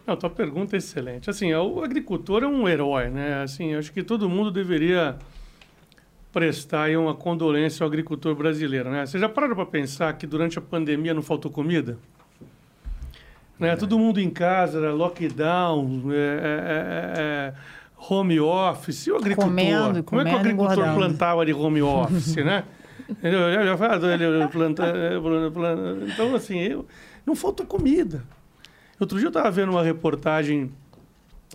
A tua pergunta é excelente. Assim, o agricultor é um herói, né? Assim, acho que todo mundo deveria prestar aí uma condolência ao agricultor brasileiro, né? Você já pararam para pensar que durante a pandemia não faltou comida? Né? Todo mundo em casa, lockdown, é, é, é, home office. E o agricultor? Comendo, Como é que o agricultor engordando. plantava de home office, né? Ele, ele planta, planta, então, assim, eu, não faltou comida. Outro dia eu estava vendo uma reportagem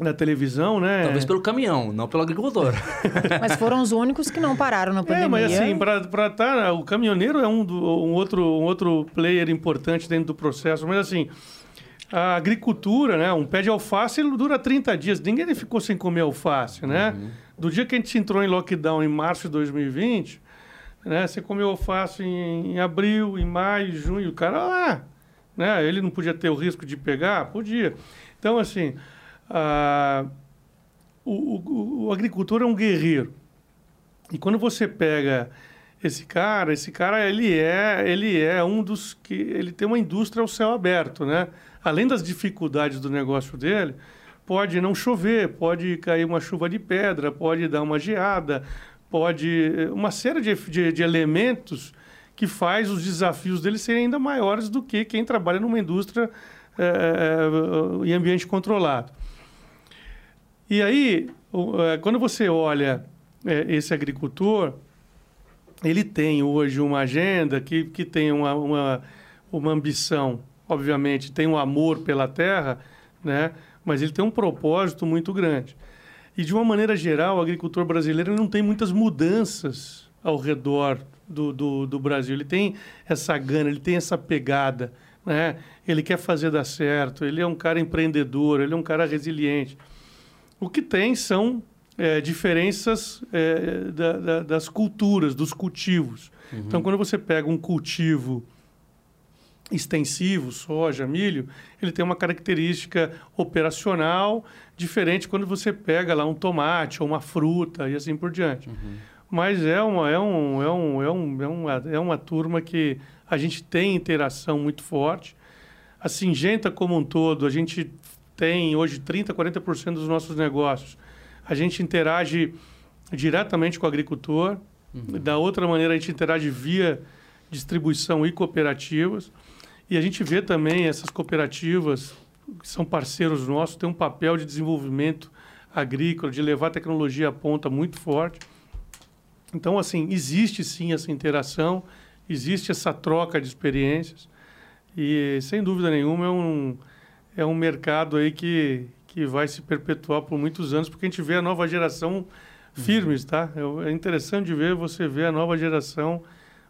na televisão, né? Talvez pelo caminhão, não pelo agricultor. mas foram os únicos que não pararam na pandemia. É, mas assim, para estar... Tá, o caminhoneiro é um, do, um, outro, um outro player importante dentro do processo, mas assim... A agricultura, né? Um pé de alface ele dura 30 dias. Ninguém ficou sem comer alface, né? Uhum. Do dia que a gente entrou em lockdown em março de 2020, né? Você comeu alface em, em abril, em maio, junho, o cara lá, ah, né? Ele não podia ter o risco de pegar? Podia. Então, assim, a, o, o, o agricultor é um guerreiro. E quando você pega esse cara, esse cara ele é, ele é um dos que ele tem uma indústria ao céu aberto, né? Além das dificuldades do negócio dele, pode não chover, pode cair uma chuva de pedra, pode dar uma geada, pode uma série de, de, de, elementos que faz os desafios dele serem ainda maiores do que quem trabalha numa indústria é, em ambiente controlado. E aí, quando você olha esse agricultor, ele tem hoje uma agenda que, que tem uma, uma, uma ambição, obviamente, tem um amor pela terra, né? mas ele tem um propósito muito grande. E, de uma maneira geral, o agricultor brasileiro não tem muitas mudanças ao redor do, do, do, Brasil. Ele tem essa gana, ele tem essa pegada, né? Ele quer fazer dar certo, ele é um cara empreendedor, ele é um cara resiliente. O que tem são é, diferenças é, da, da, das culturas, dos cultivos. Uhum. Então, quando você pega um cultivo extensivo, soja, milho, ele tem uma característica operacional diferente quando você pega lá um tomate ou uma fruta e assim por diante. Uhum. Mas é uma, é, um, é, um, é, um, é, uma, é uma turma que a gente tem interação muito forte. A Singenta como um todo, a gente tem hoje 30%, 40% dos nossos negócios. A gente interage diretamente com o agricultor. Uhum. Da outra maneira, a gente interage via distribuição e cooperativas. E a gente vê também essas cooperativas, que são parceiros nossos, têm um papel de desenvolvimento agrícola, de levar tecnologia à ponta muito forte. Então, assim, existe sim essa interação, existe essa troca de experiências. E, sem dúvida nenhuma, é um, é um mercado aí que, que vai se perpetuar por muitos anos, porque a gente vê a nova geração firmes, tá? É interessante de ver você ver a nova geração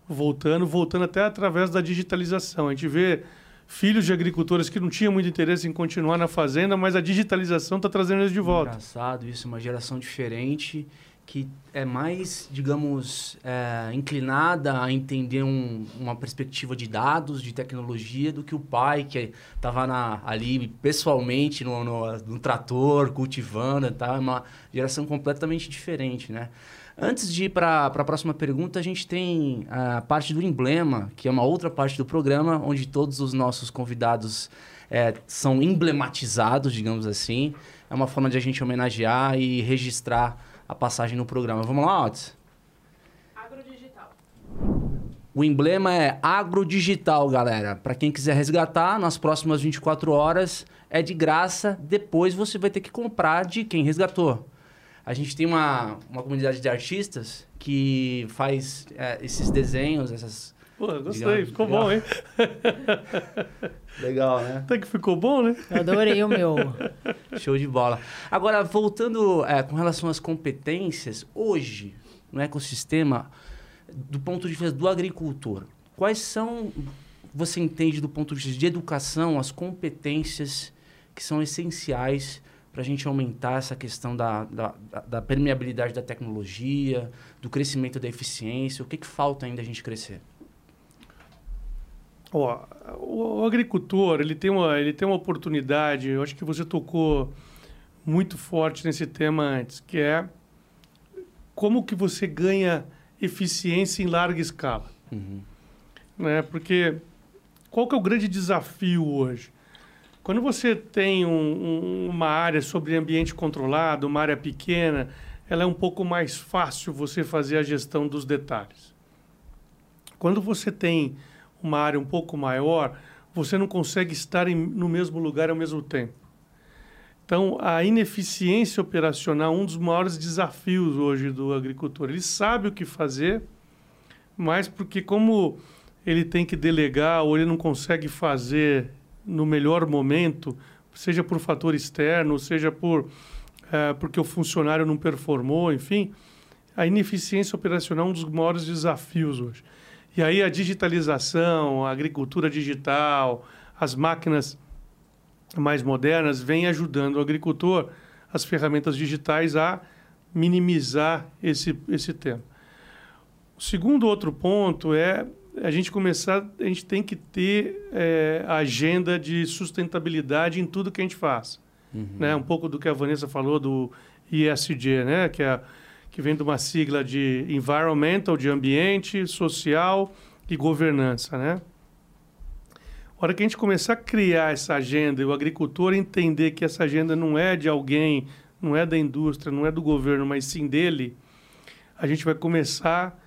voltando, voltando até através da digitalização. A gente vê filhos de agricultores que não tinham muito interesse em continuar na fazenda, mas a digitalização está trazendo eles de volta. Engraçado isso, uma geração diferente que é mais, digamos, é, inclinada a entender um, uma perspectiva de dados, de tecnologia, do que o pai que estava ali pessoalmente no, no, no, trator, cultivando, tá? uma geração completamente diferente, né? Antes de ir para a próxima pergunta, a gente tem a parte do emblema, que é uma outra parte do programa, onde todos os nossos convidados é, são emblematizados, digamos assim. É uma forma de a gente homenagear e registrar a passagem no programa. Vamos lá, Otis? Agrodigital. O emblema é agrodigital, galera. Para quem quiser resgatar, nas próximas 24 horas é de graça. Depois você vai ter que comprar de quem resgatou. A gente tem uma, uma comunidade de artistas que faz é, esses desenhos, essas. Pô, gostei, Legal. ficou Legal. bom, hein? Legal, né? Até que ficou bom, né? Eu adorei o meu. Show de bola. Agora, voltando é, com relação às competências, hoje, no ecossistema, do ponto de vista do agricultor, quais são, você entende do ponto de vista de educação, as competências que são essenciais para a gente aumentar essa questão da, da, da, permeabilidade da tecnologia, do crescimento da eficiência? O que, que falta ainda a gente crescer? Ó, o, o agricultor ele tem, uma, ele tem uma oportunidade, eu acho que você tocou muito forte nesse tema antes, que é como que você ganha eficiência em larga escala. Uhum. Né? Porque qual que é o grande desafio hoje? Quando você tem um, um, uma área sobre ambiente controlado, uma área pequena, ela é um pouco mais fácil você fazer a gestão dos detalhes. Quando você tem uma área um pouco maior, você não consegue estar em, no mesmo lugar ao mesmo tempo. Então, a ineficiência operacional é um dos maiores desafios hoje do agricultor. Ele sabe o que fazer, mas porque como ele tem que delegar ou ele não consegue fazer no melhor momento, seja por fator externo, seja por é, porque o funcionário não performou, enfim, a ineficiência operacional é um dos maiores desafios hoje. E aí a digitalização, a agricultura digital, as máquinas mais modernas vêm ajudando o agricultor, as ferramentas digitais a minimizar esse, esse tempo. O segundo outro ponto é a gente começar, a gente tem que ter é, agenda de sustentabilidade em tudo que a gente faz. Uhum. Né? Um pouco do que a Vanessa falou do ISG, né? que, é, que vem de uma sigla de Environmental, de ambiente, social e governança. Né? A hora que a gente começar a criar essa agenda e o agricultor entender que essa agenda não é de alguém, não é da indústria, não é do governo, mas sim dele, a gente vai começar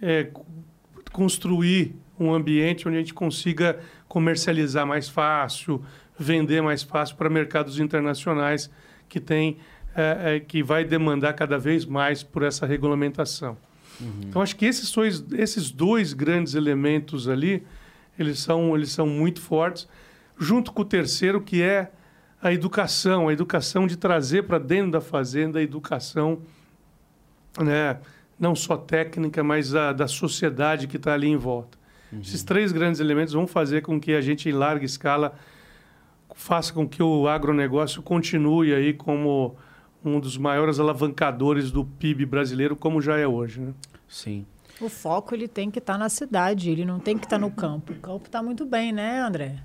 é, construir um ambiente onde a gente consiga comercializar mais fácil, vender mais fácil para mercados internacionais que tem é, é, que vai demandar cada vez mais por essa regulamentação. Uhum. Então acho que esses dois, esses dois grandes elementos ali eles são eles são muito fortes, junto com o terceiro que é a educação, a educação de trazer para dentro da fazenda a educação, né? Não só técnica, mas a, da sociedade que está ali em volta. Uhum. Esses três grandes elementos vão fazer com que a gente, em larga escala, faça com que o agronegócio continue aí como um dos maiores alavancadores do PIB brasileiro, como já é hoje. Né? Sim. O foco ele tem que estar tá na cidade, ele não tem que estar tá no campo. O campo está muito bem, né, André?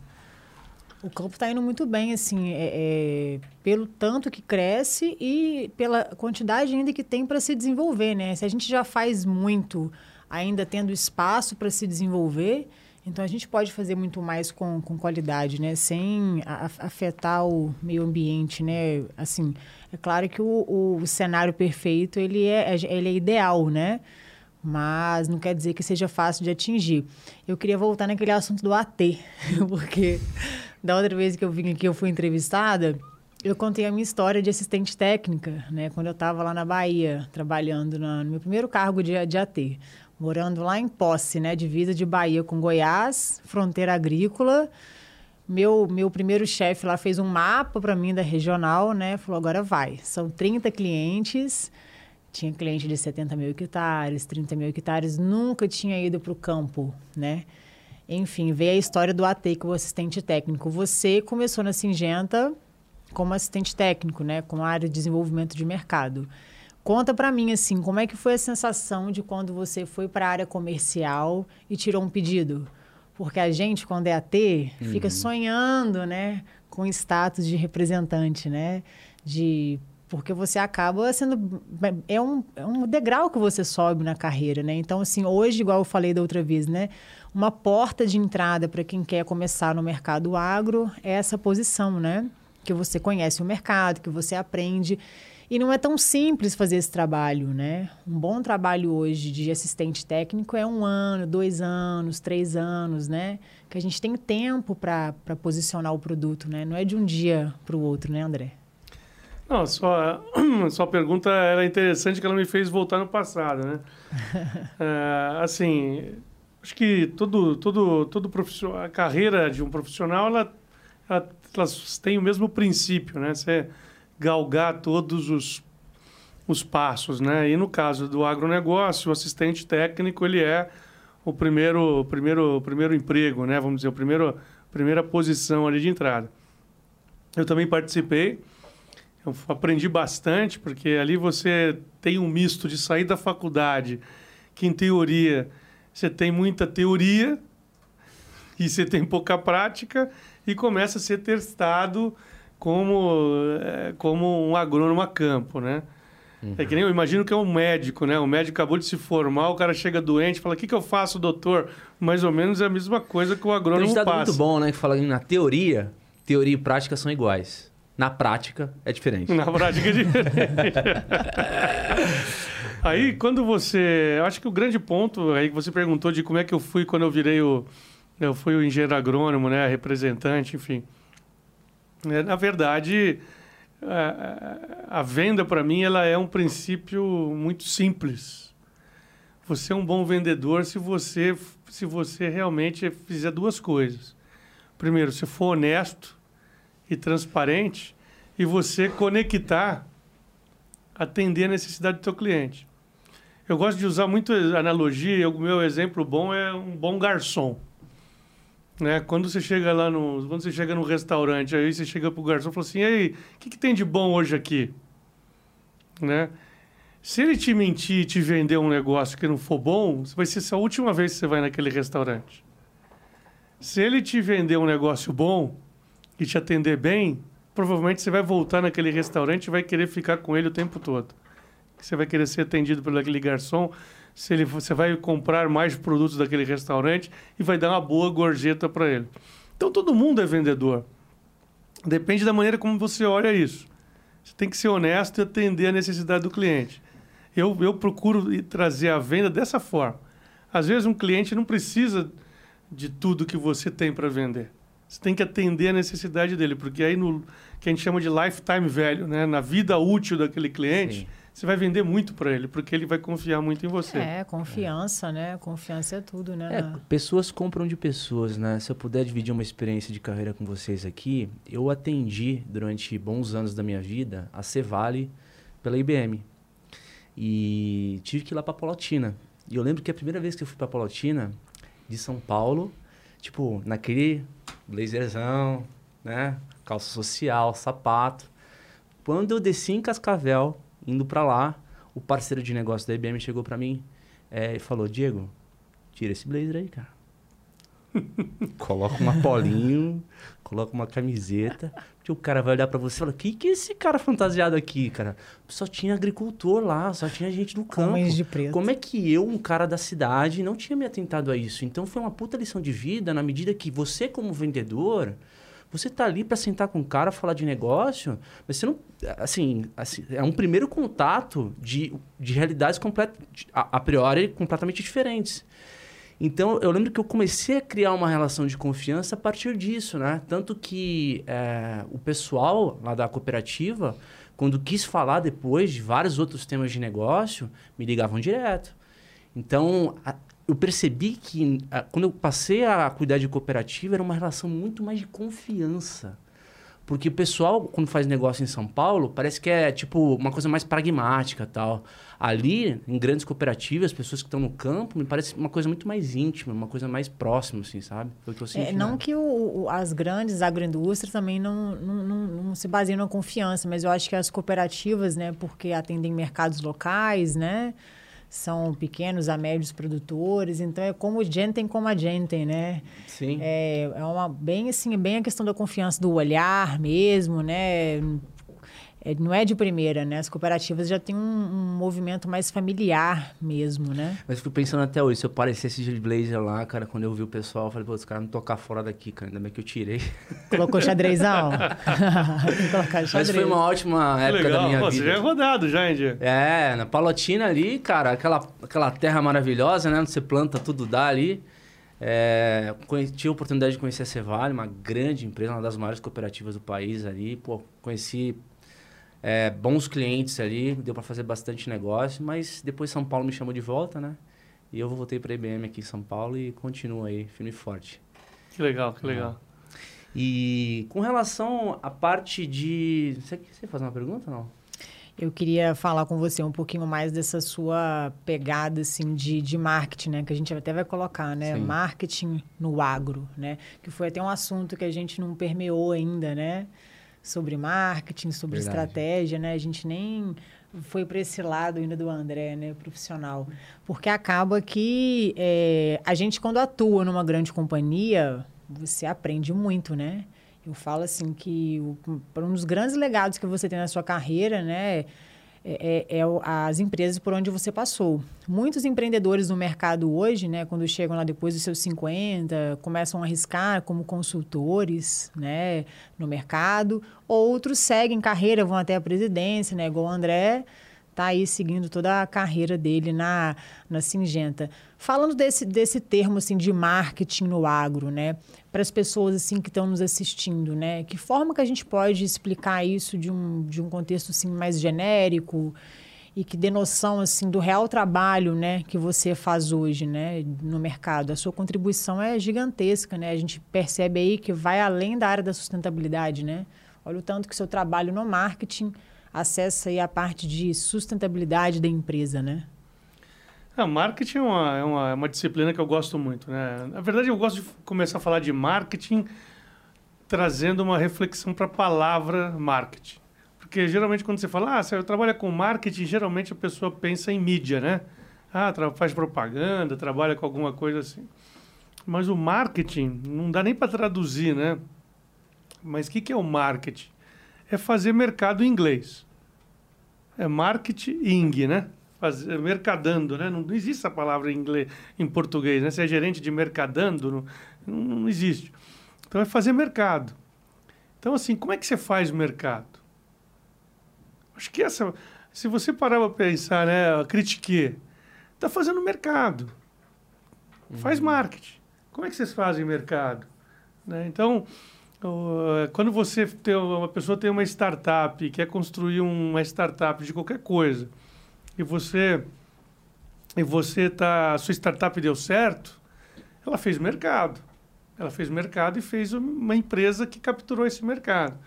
O campo está indo muito bem, assim, é, é, pelo tanto que cresce e pela quantidade ainda que tem para se desenvolver, né? Se a gente já faz muito, ainda tendo espaço para se desenvolver, então a gente pode fazer muito mais com, com qualidade, né? Sem afetar o meio ambiente, né? Assim, é claro que o, o cenário perfeito ele é, ele é ideal, né? mas não quer dizer que seja fácil de atingir. Eu queria voltar naquele assunto do AT, porque da outra vez que eu vim aqui, eu fui entrevistada, eu contei a minha história de assistente técnica, né? Quando eu estava lá na Bahia, trabalhando na, no meu primeiro cargo de, de AT. Morando lá em Posse, né? Divisa de Bahia com Goiás, fronteira agrícola. Meu, meu primeiro chefe lá fez um mapa para mim da regional, né? Falou, agora vai. São 30 clientes. Tinha cliente de 70 mil hectares, 30 mil hectares. Nunca tinha ido para o campo, né? Enfim, veio a história do AT, que é o assistente técnico. Você começou na Singenta como assistente técnico, né? Com a área de desenvolvimento de mercado. Conta para mim, assim, como é que foi a sensação de quando você foi para a área comercial e tirou um pedido? Porque a gente, quando é AT, uhum. fica sonhando, né? Com status de representante, né? De porque você acaba sendo é um, é um degrau que você sobe na carreira, né? Então assim, hoje igual eu falei da outra vez, né? Uma porta de entrada para quem quer começar no mercado agro é essa posição, né? Que você conhece o mercado, que você aprende. E não é tão simples fazer esse trabalho, né? Um bom trabalho hoje de assistente técnico é um ano, dois anos, três anos, né? Que a gente tem tempo para posicionar o produto, né? Não é de um dia para o outro, né, André? Não, só, sua pergunta era interessante que ela me fez voltar no passado, né? é, assim, acho que todo, todo, todo profissional, a carreira de um profissional, ela, ela, ela tem o mesmo princípio, né? Você galgar todos os, os passos, né? E no caso do agronegócio, o assistente técnico, ele é o primeiro, primeiro, primeiro emprego, né? Vamos dizer, o primeiro, primeira posição ali de entrada. Eu também participei, eu aprendi bastante, porque ali você tem um misto de sair da faculdade, que em teoria você tem muita teoria e você tem pouca prática e começa a ser testado como, é, como um agrônomo a campo, né? Uhum. É que nem eu imagino que é um médico, né? O médico acabou de se formar, o cara chega doente, fala: "O que, que eu faço, doutor?" Mais ou menos é a mesma coisa que o agrônomo Tem um dado muito bom, né, que fala na teoria, teoria e prática são iguais. Na prática é diferente. Na prática é diferente. aí, quando você. Eu acho que o grande ponto aí que você perguntou de como é que eu fui quando eu virei o. Eu fui o engenheiro agrônomo, né? Representante, enfim. É, na verdade, a, a venda para mim ela é um princípio muito simples. Você é um bom vendedor se você se você realmente fizer duas coisas. Primeiro, se for honesto e transparente e você conectar, atender a necessidade do seu cliente. Eu gosto de usar muito analogia, o meu exemplo bom é um bom garçom. Né? Quando você chega lá no, quando você chega no restaurante, aí você chega pro garçom e fala assim: "E aí, o que, que tem de bom hoje aqui?" Né? Se ele te mentir e te vender um negócio que não for bom, vai ser a última vez que você vai naquele restaurante. Se ele te vender um negócio bom e te atender bem, provavelmente você vai voltar naquele restaurante e vai querer ficar com ele o tempo todo. Você vai querer ser atendido pelo aquele garçom se ele, você vai comprar mais produtos daquele restaurante e vai dar uma boa gorjeta para ele. Então todo mundo é vendedor. Depende da maneira como você olha isso. Você tem que ser honesto e atender a necessidade do cliente. Eu, eu procuro trazer a venda dessa forma. Às vezes um cliente não precisa de tudo que você tem para vender. Você tem que atender a necessidade dele, porque aí no que a gente chama de lifetime value, né? na vida útil daquele cliente, Sim você vai vender muito para ele, porque ele vai confiar muito em você. É, confiança, é. né? Confiança é tudo, né? É, pessoas compram de pessoas, né? Se eu puder dividir uma experiência de carreira com vocês aqui, eu atendi durante bons anos da minha vida a Cevale pela IBM. E tive que ir lá para Palotina. E eu lembro que a primeira vez que eu fui para Palotina, de São Paulo, tipo, naquele blazerzão, né? Calça social, sapato. Quando eu desci em Cascavel, indo para lá, o parceiro de negócio da IBM chegou para mim é, e falou: Diego, tira esse blazer aí, cara. Coloca um polinho, coloca uma camiseta, que o cara vai olhar para você e falar: "Que que é esse cara fantasiado aqui, cara? Só tinha agricultor lá, só tinha gente do campo. de preto. Como é que eu, um cara da cidade, não tinha me atentado a isso? Então foi uma puta lição de vida na medida que você como vendedor, você tá ali para sentar com o cara, falar de negócio, mas você não. Assim, assim é um primeiro contato de, de realidades complet, a, a priori completamente diferentes. Então, eu lembro que eu comecei a criar uma relação de confiança a partir disso, né? Tanto que é, o pessoal lá da cooperativa, quando quis falar depois de vários outros temas de negócio, me ligavam direto. Então, a, eu percebi que a, quando eu passei a cuidar de cooperativa, era uma relação muito mais de confiança. Porque o pessoal, quando faz negócio em São Paulo, parece que é tipo uma coisa mais pragmática tal. Ali, em grandes cooperativas, as pessoas que estão no campo, me parece uma coisa muito mais íntima, uma coisa mais próxima, assim, sabe? Foi o que eu senti. É, não que o, as grandes agroindústrias também não, não, não, não, se baseiam na confiança, mas eu acho que as cooperativas, né, porque atendem mercados locais, né? são pequenos a médios produtores, então é como gente como a gente, né? Sim. É, é uma bem assim, bem a questão da confiança do olhar mesmo, né? É, não é de primeira, né? As cooperativas já têm um, um, movimento mais familiar mesmo, né? Mas fico pensando até hoje, se eu parecesse de blazer lá, cara, quando eu vi o pessoal, eu falei, pô, os caras não tocar fora daqui, cara, ainda bem que eu tirei. Colocou xadrezão? colocar xadrez. Mas foi uma ótima época Legal. da minha pô, vida. Você já é rodado já, hein, É, na Palotina ali, cara, aquela, aquela terra maravilhosa, né? Onde você planta, tudo dá ali. É, tive a oportunidade de conhecer a Cevale, uma grande empresa, uma das maiores cooperativas do país ali. Pô, conheci é, bons clientes ali, deu para fazer bastante negócio, mas depois São Paulo me chamou de volta, né? E eu voltei para a IBM aqui em São Paulo e continuo aí, firme e forte. Que legal, que legal. E com relação à parte de... Você quer fazer uma pergunta ou não? Eu queria falar com você um pouquinho mais dessa sua pegada assim de, de marketing, né? Que a gente até vai colocar, né? Sim. Marketing no agro, né? Que foi até um assunto que a gente não permeou ainda, né? Sobre marketing, sobre Verdade. estratégia, né? A gente nem foi para esse lado ainda do André, né, profissional, porque acaba que é, a gente quando atua numa grande companhia, você aprende muito, né? Eu falo assim que um dos grandes legados que você tem na sua carreira, né, é, é, é, as empresas por onde você passou. Muitos empreendedores no mercado hoje, né, quando chegam lá depois dos seus 50, começam a arriscar como consultores, né, no mercado. Outros seguem carreira, vão até a presidência, né, igual o André tá aí seguindo toda a carreira dele na, na Singenta. Falando desse, desse termo assim de marketing no agro, né? Para as pessoas assim que estão nos assistindo, né? Que forma que a gente pode explicar isso de um, de um contexto assim mais genérico e que dê noção assim do real trabalho, né, que você faz hoje, né, no mercado. A sua contribuição é gigantesca, né? A gente percebe aí que vai além da área da sustentabilidade, né? Olha o tanto que seu trabalho no marketing acessa aí a parte de sustentabilidade da empresa, né? A marketing é uma, é uma, é uma, disciplina que eu gosto muito, né? Na verdade, eu gosto de começar a falar de marketing trazendo uma reflexão para a palavra marketing. Porque geralmente quando você fala, ah, você trabalha com marketing, geralmente a pessoa pensa em mídia, né? Ah, faz propaganda, trabalha com alguma coisa assim. Mas o marketing não dá nem para traduzir, né? Mas o que, que é o marketing? É fazer mercado em inglês. É marketing, né? Fazer, mercadando, né? Não, não, existe essa palavra em inglês, em português, né? Você é gerente de mercadando, não, não, existe. Então é fazer mercado. Então, assim, como é que você faz mercado? Acho que essa. Se você parar para pensar, né? Critiquei. Está fazendo mercado. Faz uhum. marketing. Como é que vocês fazem mercado? Né? Então, quando você tem uma pessoa tem uma startup quer construir uma startup de qualquer coisa e você e você tá sua startup deu certo ela fez mercado. Ela fez mercado e fez uma empresa que capturou esse mercado.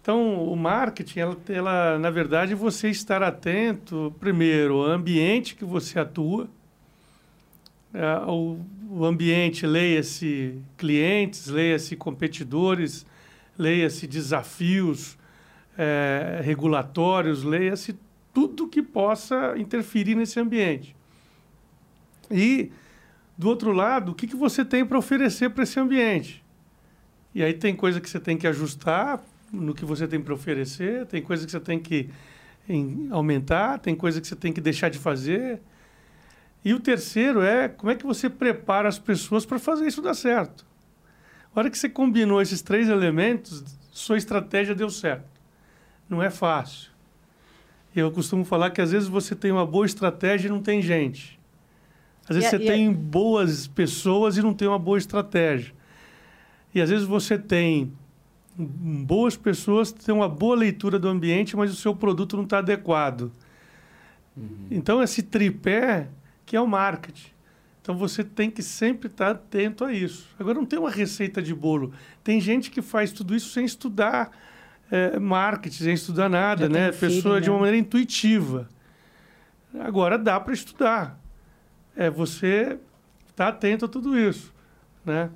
Então o marketing ela, ela na verdade você estar atento primeiro ao ambiente que você atua é, o, o ambiente, leia-se clientes, leia-se competidores, leia-se desafios é, regulatórios, leia-se tudo que possa interferir nesse ambiente. E, do outro lado, o que, que você tem para oferecer para esse ambiente? E aí tem coisa que você tem que ajustar no que você tem para oferecer, tem coisa que você tem que em, aumentar, tem coisa que você tem que deixar de fazer. E o terceiro é como é que você prepara as pessoas para fazer isso dar certo. A hora que você combinou esses três elementos, sua estratégia deu certo. Não é fácil. Eu costumo falar que às vezes você tem uma boa estratégia e não tem gente. Às vezes e, você e tem boas pessoas e não tem uma boa estratégia. E às vezes você tem boas pessoas, tem uma boa leitura do ambiente, mas o seu produto não está adequado. Uhum. Então, esse tripé que é o marketing. Então você tem que sempre estar atento a isso. Agora não tem uma receita de bolo. Tem gente que faz tudo isso sem estudar é, marketing, sem estudar nada, Já né? Pessoa né? de uma maneira intuitiva. Agora dá para estudar. É você estar tá atento a tudo isso, né?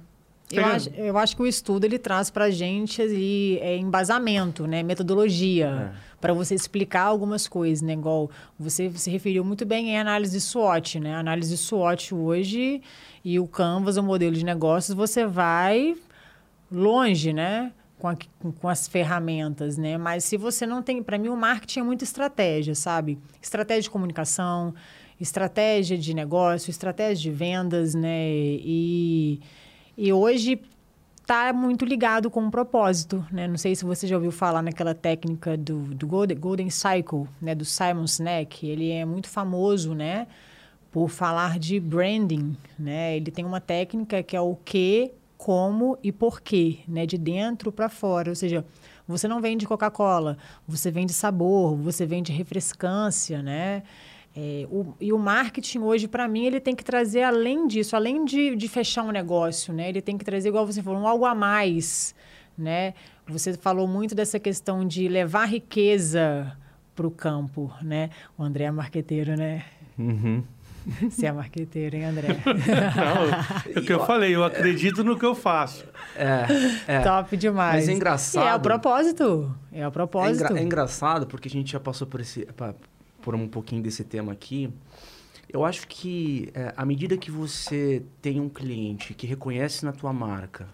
Eu acho, eu acho que o estudo ele traz para a gente ali, é, embasamento, né? metodologia, é. para você explicar algumas coisas. Né? Igual você se referiu muito bem em análise SWOT. Né? A análise SWOT hoje e o Canvas, o modelo de negócios, você vai longe né? com, a, com as ferramentas. Né? Mas se você não tem... Para mim, o marketing é muita estratégia, sabe? Estratégia de comunicação, estratégia de negócio, estratégia de vendas, né? E e hoje está muito ligado com um propósito, né? Não sei se você já ouviu falar naquela técnica do, do Golden, Golden Cycle, né? Do Simon Sinek. Ele é muito famoso, né? Por falar de branding, né? Ele tem uma técnica que é o que, como e porquê, né? De dentro para fora. Ou seja, Você não vende Coca-Cola, você vende sabor, você vende refrescância, né? É, o, e o marketing hoje, para mim, ele tem que trazer além disso, além de, de fechar um negócio, né? Ele tem que trazer, igual você falou, um algo a mais, né? Você falou muito dessa questão de levar riqueza para o campo, né? O André é marqueteiro, né? Uhum. Você é marqueteiro, hein, André? Não, é o que eu falei, eu acredito no que eu faço. É, é. Top demais. Mas é engraçado. E é o propósito. É o propósito. É, engra é engraçado porque a gente já passou por, esse, por um pouquinho desse tema aqui. Eu acho que é, à medida que você tem um cliente que reconhece na tua marca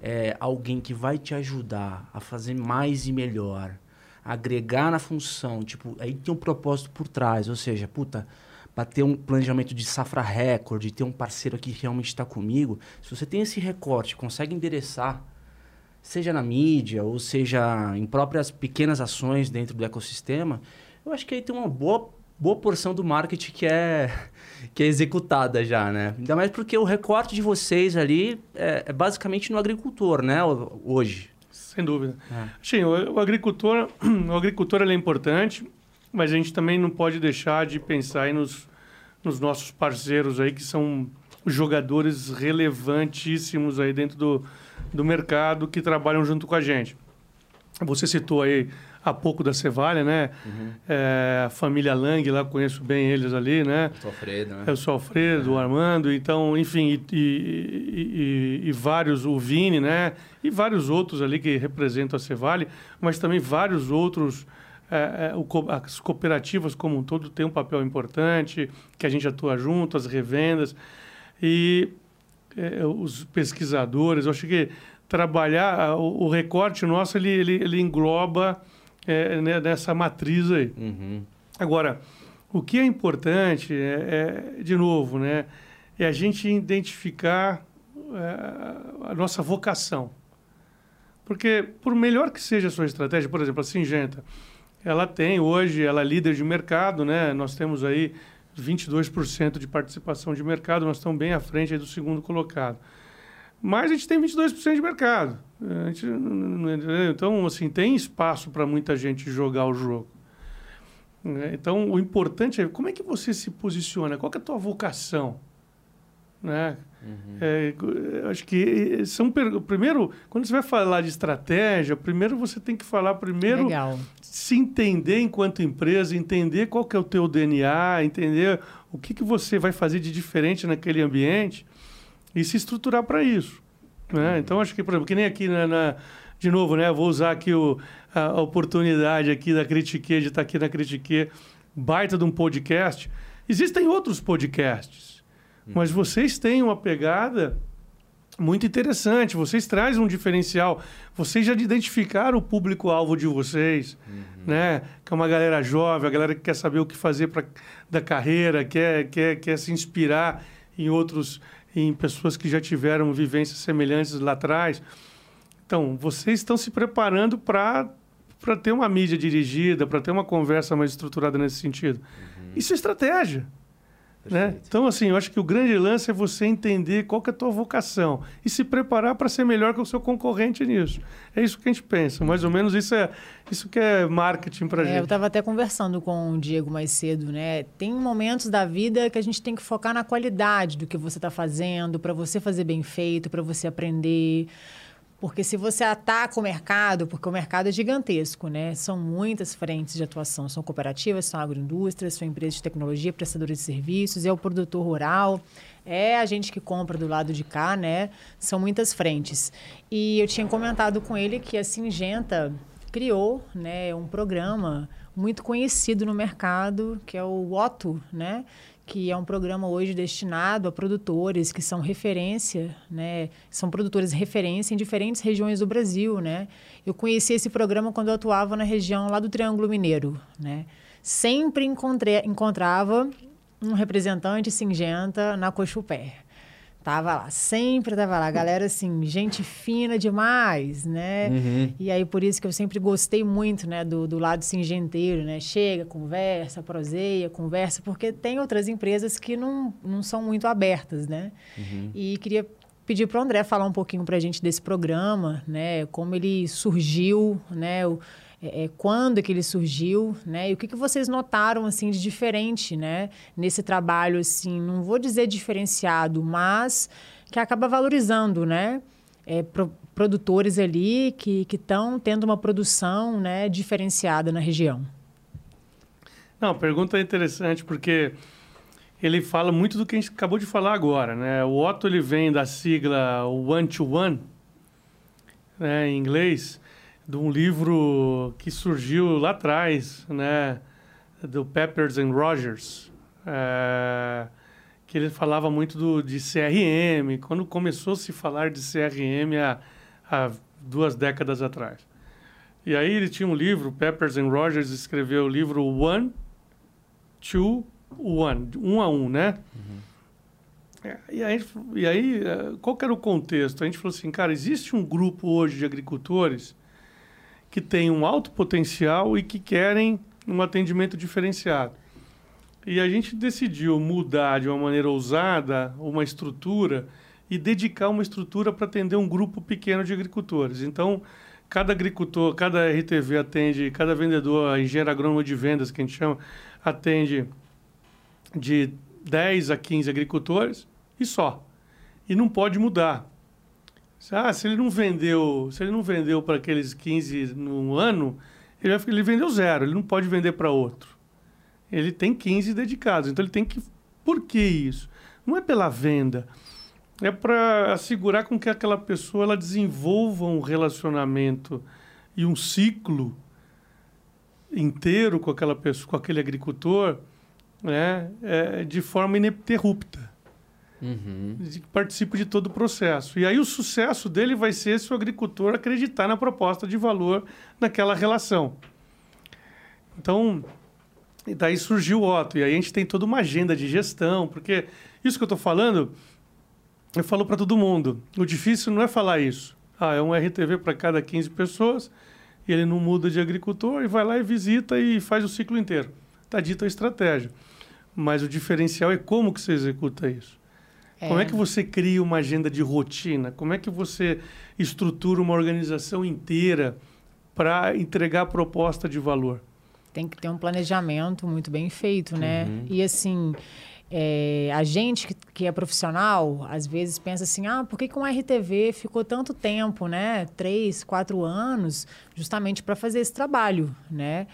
é, alguém que vai te ajudar a fazer mais e melhor, agregar na função, tipo, aí tem um propósito por trás, ou seja, puta, para ter um planejamento de safra recorde, ter um parceiro que realmente está comigo, se você tem esse recorte, consegue endereçar, seja na mídia ou seja em próprias pequenas ações dentro do ecossistema, eu acho que aí tem uma boa, boa porção do marketing que é, que é executada já, né? Ainda mais porque o recorte de vocês ali é, é basicamente no agricultor, né? Hoje. Sem dúvida. É. Sim, o, o agricultor, o agricultor é importante, mas a gente também não pode deixar de pensar aí nos, nos nossos parceiros aí, que são jogadores relevantíssimos aí dentro do, do mercado que trabalham junto com a gente. Você citou aí há pouco da Cevalha, né? Uhum. É, a família Lang, lá conheço bem eles ali, né? O Alfredo, né? É, o Alfredo, o Armando, então, enfim, e, e, e, e, vários, o Vini, né? E vários outros ali que representam a Cevalha, mas também vários outros é, é, o, as cooperativas como um todo têm um papel importante, que a gente atua junto, as revendas. E é, os pesquisadores, eu acho que trabalhar, o, o recorte nosso, ele, ele, ele engloba é, né, nessa matriz aí. Uhum. Agora, o que é importante, é, é, de novo, né, é a gente identificar é, a nossa vocação. Porque, por melhor que seja a sua estratégia, por exemplo, a Singenta, ela tem hoje, ela é líder de mercado, né? Nós temos aí 22% de participação de mercado, nós estamos bem à frente do segundo colocado. Mas a gente tem 22% de mercado. Gente, então, assim, tem espaço para muita gente jogar o jogo. Então, o importante é como é que você se posiciona, qual é a tua vocação, né? Uhum. É, acho que são primeiro quando você vai falar de estratégia, primeiro você tem que falar primeiro Legal. se entender enquanto empresa, entender qual que é o teu DNA, entender o que, que você vai fazer de diferente naquele ambiente e se estruturar para isso. Né? Uhum. Então acho que por exemplo, que nem aqui na, na de novo, né? Vou usar aqui o, a, a oportunidade aqui da Critique de estar aqui na Critique, baita de um podcast. Existem outros podcasts mas vocês têm uma pegada muito interessante. Vocês trazem um diferencial. Vocês já identificaram o público-alvo de vocês, uhum. né? Que é uma galera jovem, a galera que quer saber o que fazer pra, da carreira, quer, quer, quer se inspirar em outros, em pessoas que já tiveram vivências semelhantes lá atrás. Então, vocês estão se preparando para ter uma mídia dirigida, para ter uma conversa mais estruturada nesse sentido. Uhum. Isso é estratégia. Né? Então, assim, eu acho que o grande lance é você entender qual que é a tua vocação e se preparar para ser melhor que o seu concorrente nisso. É isso que a gente pensa. Mais ou menos isso é isso que é marketing para a é, gente. Eu estava até conversando com o Diego mais cedo, né? Tem momentos da vida que a gente tem que focar na qualidade do que você está fazendo, para você fazer bem feito, para você aprender. Porque se você ataca o mercado, porque o mercado é gigantesco, né? São muitas frentes de atuação. São cooperativas, são agroindústrias, são empresas de tecnologia, prestadores de serviços, é o produtor rural, é a gente que compra do lado de cá, né? São muitas frentes. E eu tinha comentado com ele que a Singenta criou né, um programa muito conhecido no mercado, que é o Otto, né? Que é um programa hoje destinado a produtores que são referência, né? São produtores referência em diferentes regiões do Brasil, né? Eu conheci esse programa quando eu atuava na região lá do Triângulo Mineiro, né? Sempre encontrei, encontrava um representante Singenta na Cochupé. Tava lá, sempre tava lá. Galera, assim, gente fina demais, né? Uhum. E aí, por isso que eu sempre gostei muito, né, do, do lado singenteiro, né? Chega, conversa, proseia, conversa, porque tem outras empresas que não, não são muito abertas, né? Uhum. E queria pedir para o André falar um pouquinho para a gente desse programa, né? Como ele surgiu, né? O, é, é, quando que ele surgiu, né? E o que, que vocês notaram assim de diferente, né? Nesse trabalho, assim, não vou dizer diferenciado, mas que acaba valorizando, né? É, pro, produtores ali que estão tendo uma produção, né? Diferenciada na região. Não, a pergunta é interessante porque ele fala muito do que a gente acabou de falar agora, né? O Otto ele vem da sigla one to one, né, em inglês, de um livro que surgiu lá atrás, né, do Peppers and Rogers, é, que ele falava muito do, de CRM, quando começou a se falar de CRM há, há duas décadas atrás. E aí ele tinha um livro, Peppers and Rogers escreveu o livro One, Two, One, um a um, né? Uhum. E aí, e aí, é, qual que era o contexto? A gente falou assim, cara, existe um grupo hoje de agricultores que tem um alto potencial e que querem um atendimento diferenciado. E a gente decidiu mudar de uma maneira ousada uma estrutura e dedicar uma estrutura para atender um grupo pequeno de agricultores. Então, cada agricultor, cada RTV atende, cada vendedor, engenheiro agrônomo de vendas, que a gente chama, atende de 10 a 15 agricultores e só. E não pode mudar. Ah, se ele não vendeu, se ele não vendeu para aqueles 15 no ano, ele, vai, ele vendeu zero, ele não pode vender para outro. Ele tem 15 dedicados, então ele tem que. Por que isso? Não é pela venda, é para assegurar com que aquela pessoa ela desenvolva um relacionamento e um ciclo inteiro com aquela pessoa, com aquele agricultor, né, é, de forma ininterrupta uhum. que participe de todo o processo. E aí o sucesso dele vai ser se o agricultor acreditar na proposta de valor naquela relação. Então, daí surgiu o Otto. E aí a gente tem toda uma agenda de gestão, porque isso que eu estou falando, eu falo para todo mundo. O difícil não é falar isso. Ah, é um RTV para cada 15 pessoas, e ele não muda de agricultor, e vai lá e visita e faz o ciclo inteiro. Está dita a estratégia. Mas o diferencial é como que você executa isso. É. Como é que você cria uma agenda de rotina? Como é que você estrutura uma organização inteira para entregar a proposta de valor? Tem que ter um planejamento muito bem feito, né? Uhum. E assim, é, a gente que, que, é profissional, às vezes pensa assim, ah, por que, que um RTV ficou tanto tempo, né? Três, quatro anos, justamente para fazer esse trabalho, né?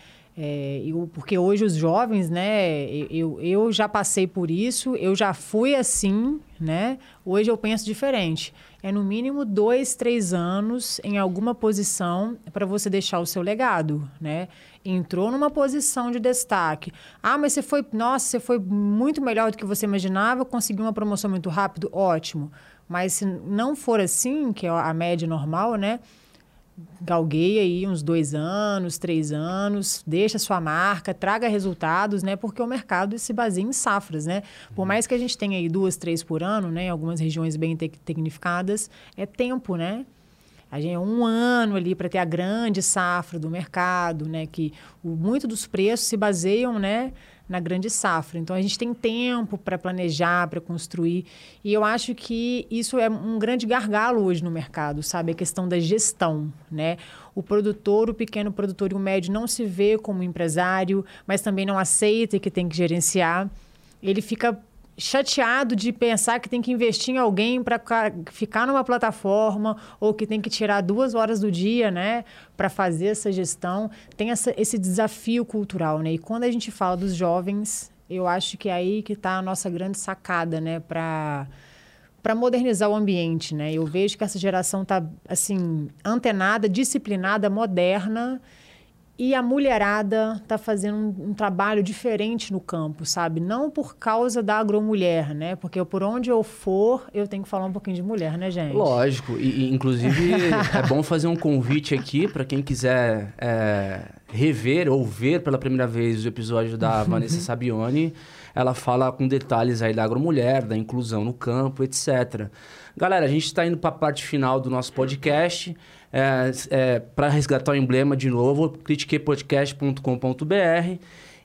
É, eu, porque hoje os jovens, né? Eu, eu já passei por isso, eu já fui assim, né? Hoje eu penso diferente. É no mínimo dois, três anos em alguma posição para você deixar o seu legado, né? Entrou numa posição de destaque. Ah, mas você foi, nossa, você foi muito melhor do que você imaginava, conseguiu uma promoção muito rápido, ótimo. Mas se não for assim, que é a média normal, né? Galguei aí uns dois anos, três anos, deixa sua marca, traga resultados, né? Porque o mercado se baseia em safras, né? Por mais que a gente tenha aí duas, três por ano, né? Em algumas regiões bem tecnificadas, é tempo, né? A gente é um ano ali para ter a grande safra do mercado, né? Que o, muito dos preços se baseiam, né? Na grande safra. Então a gente tem tempo para planejar, para construir. E eu acho que isso é um grande gargalo hoje no mercado, sabe? A questão da gestão, né? O produtor, o pequeno produtor e o médio não se vê como empresário, mas também não aceita que tem que gerenciar. Ele fica chateado de pensar que tem que investir em alguém para ficar numa plataforma ou que tem que tirar duas horas do dia, né, para fazer essa gestão. Tem essa, esse desafio cultural, né? E quando a gente fala dos jovens, eu acho que é aí que está a nossa grande sacada, né, para para modernizar o ambiente, né? Eu vejo que essa geração está assim antenada, disciplinada, moderna e a mulherada está fazendo um, um, trabalho diferente no campo, sabe? Não por causa da agromulher, né? Porque por onde eu for, eu tenho que falar um pouquinho de mulher, né, gente? Lógico. E, e inclusive, é bom fazer um convite aqui para quem quiser é, rever ou ver pela primeira vez o episódio da Vanessa Sabione. Ela fala com detalhes aí da agromulher, da inclusão no campo, etc. Galera, a gente está indo para a parte final do nosso podcast. É, é, para resgatar o emblema de novo, critiquepodcast.com.br.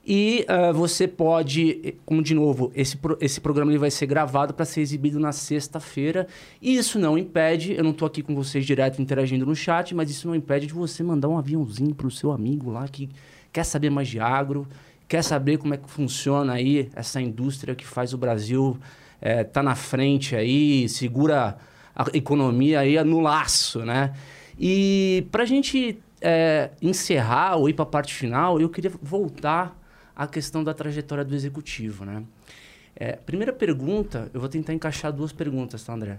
E uh, você pode, como de novo, esse, pro, esse programa ele vai ser gravado para ser exibido na sexta-feira. E isso não impede, eu não estou aqui com vocês direto interagindo no chat, mas isso não impede de você mandar um aviãozinho para o seu amigo lá que quer saber mais de agro, quer saber como é que funciona aí essa indústria que faz o Brasil é, tá na frente aí, segura a economia aí no laço, né? E para a gente é, encerrar ou ir para a parte final, eu queria voltar à questão da trajetória do executivo, né? É, primeira pergunta, eu vou tentar encaixar duas perguntas, tá, André?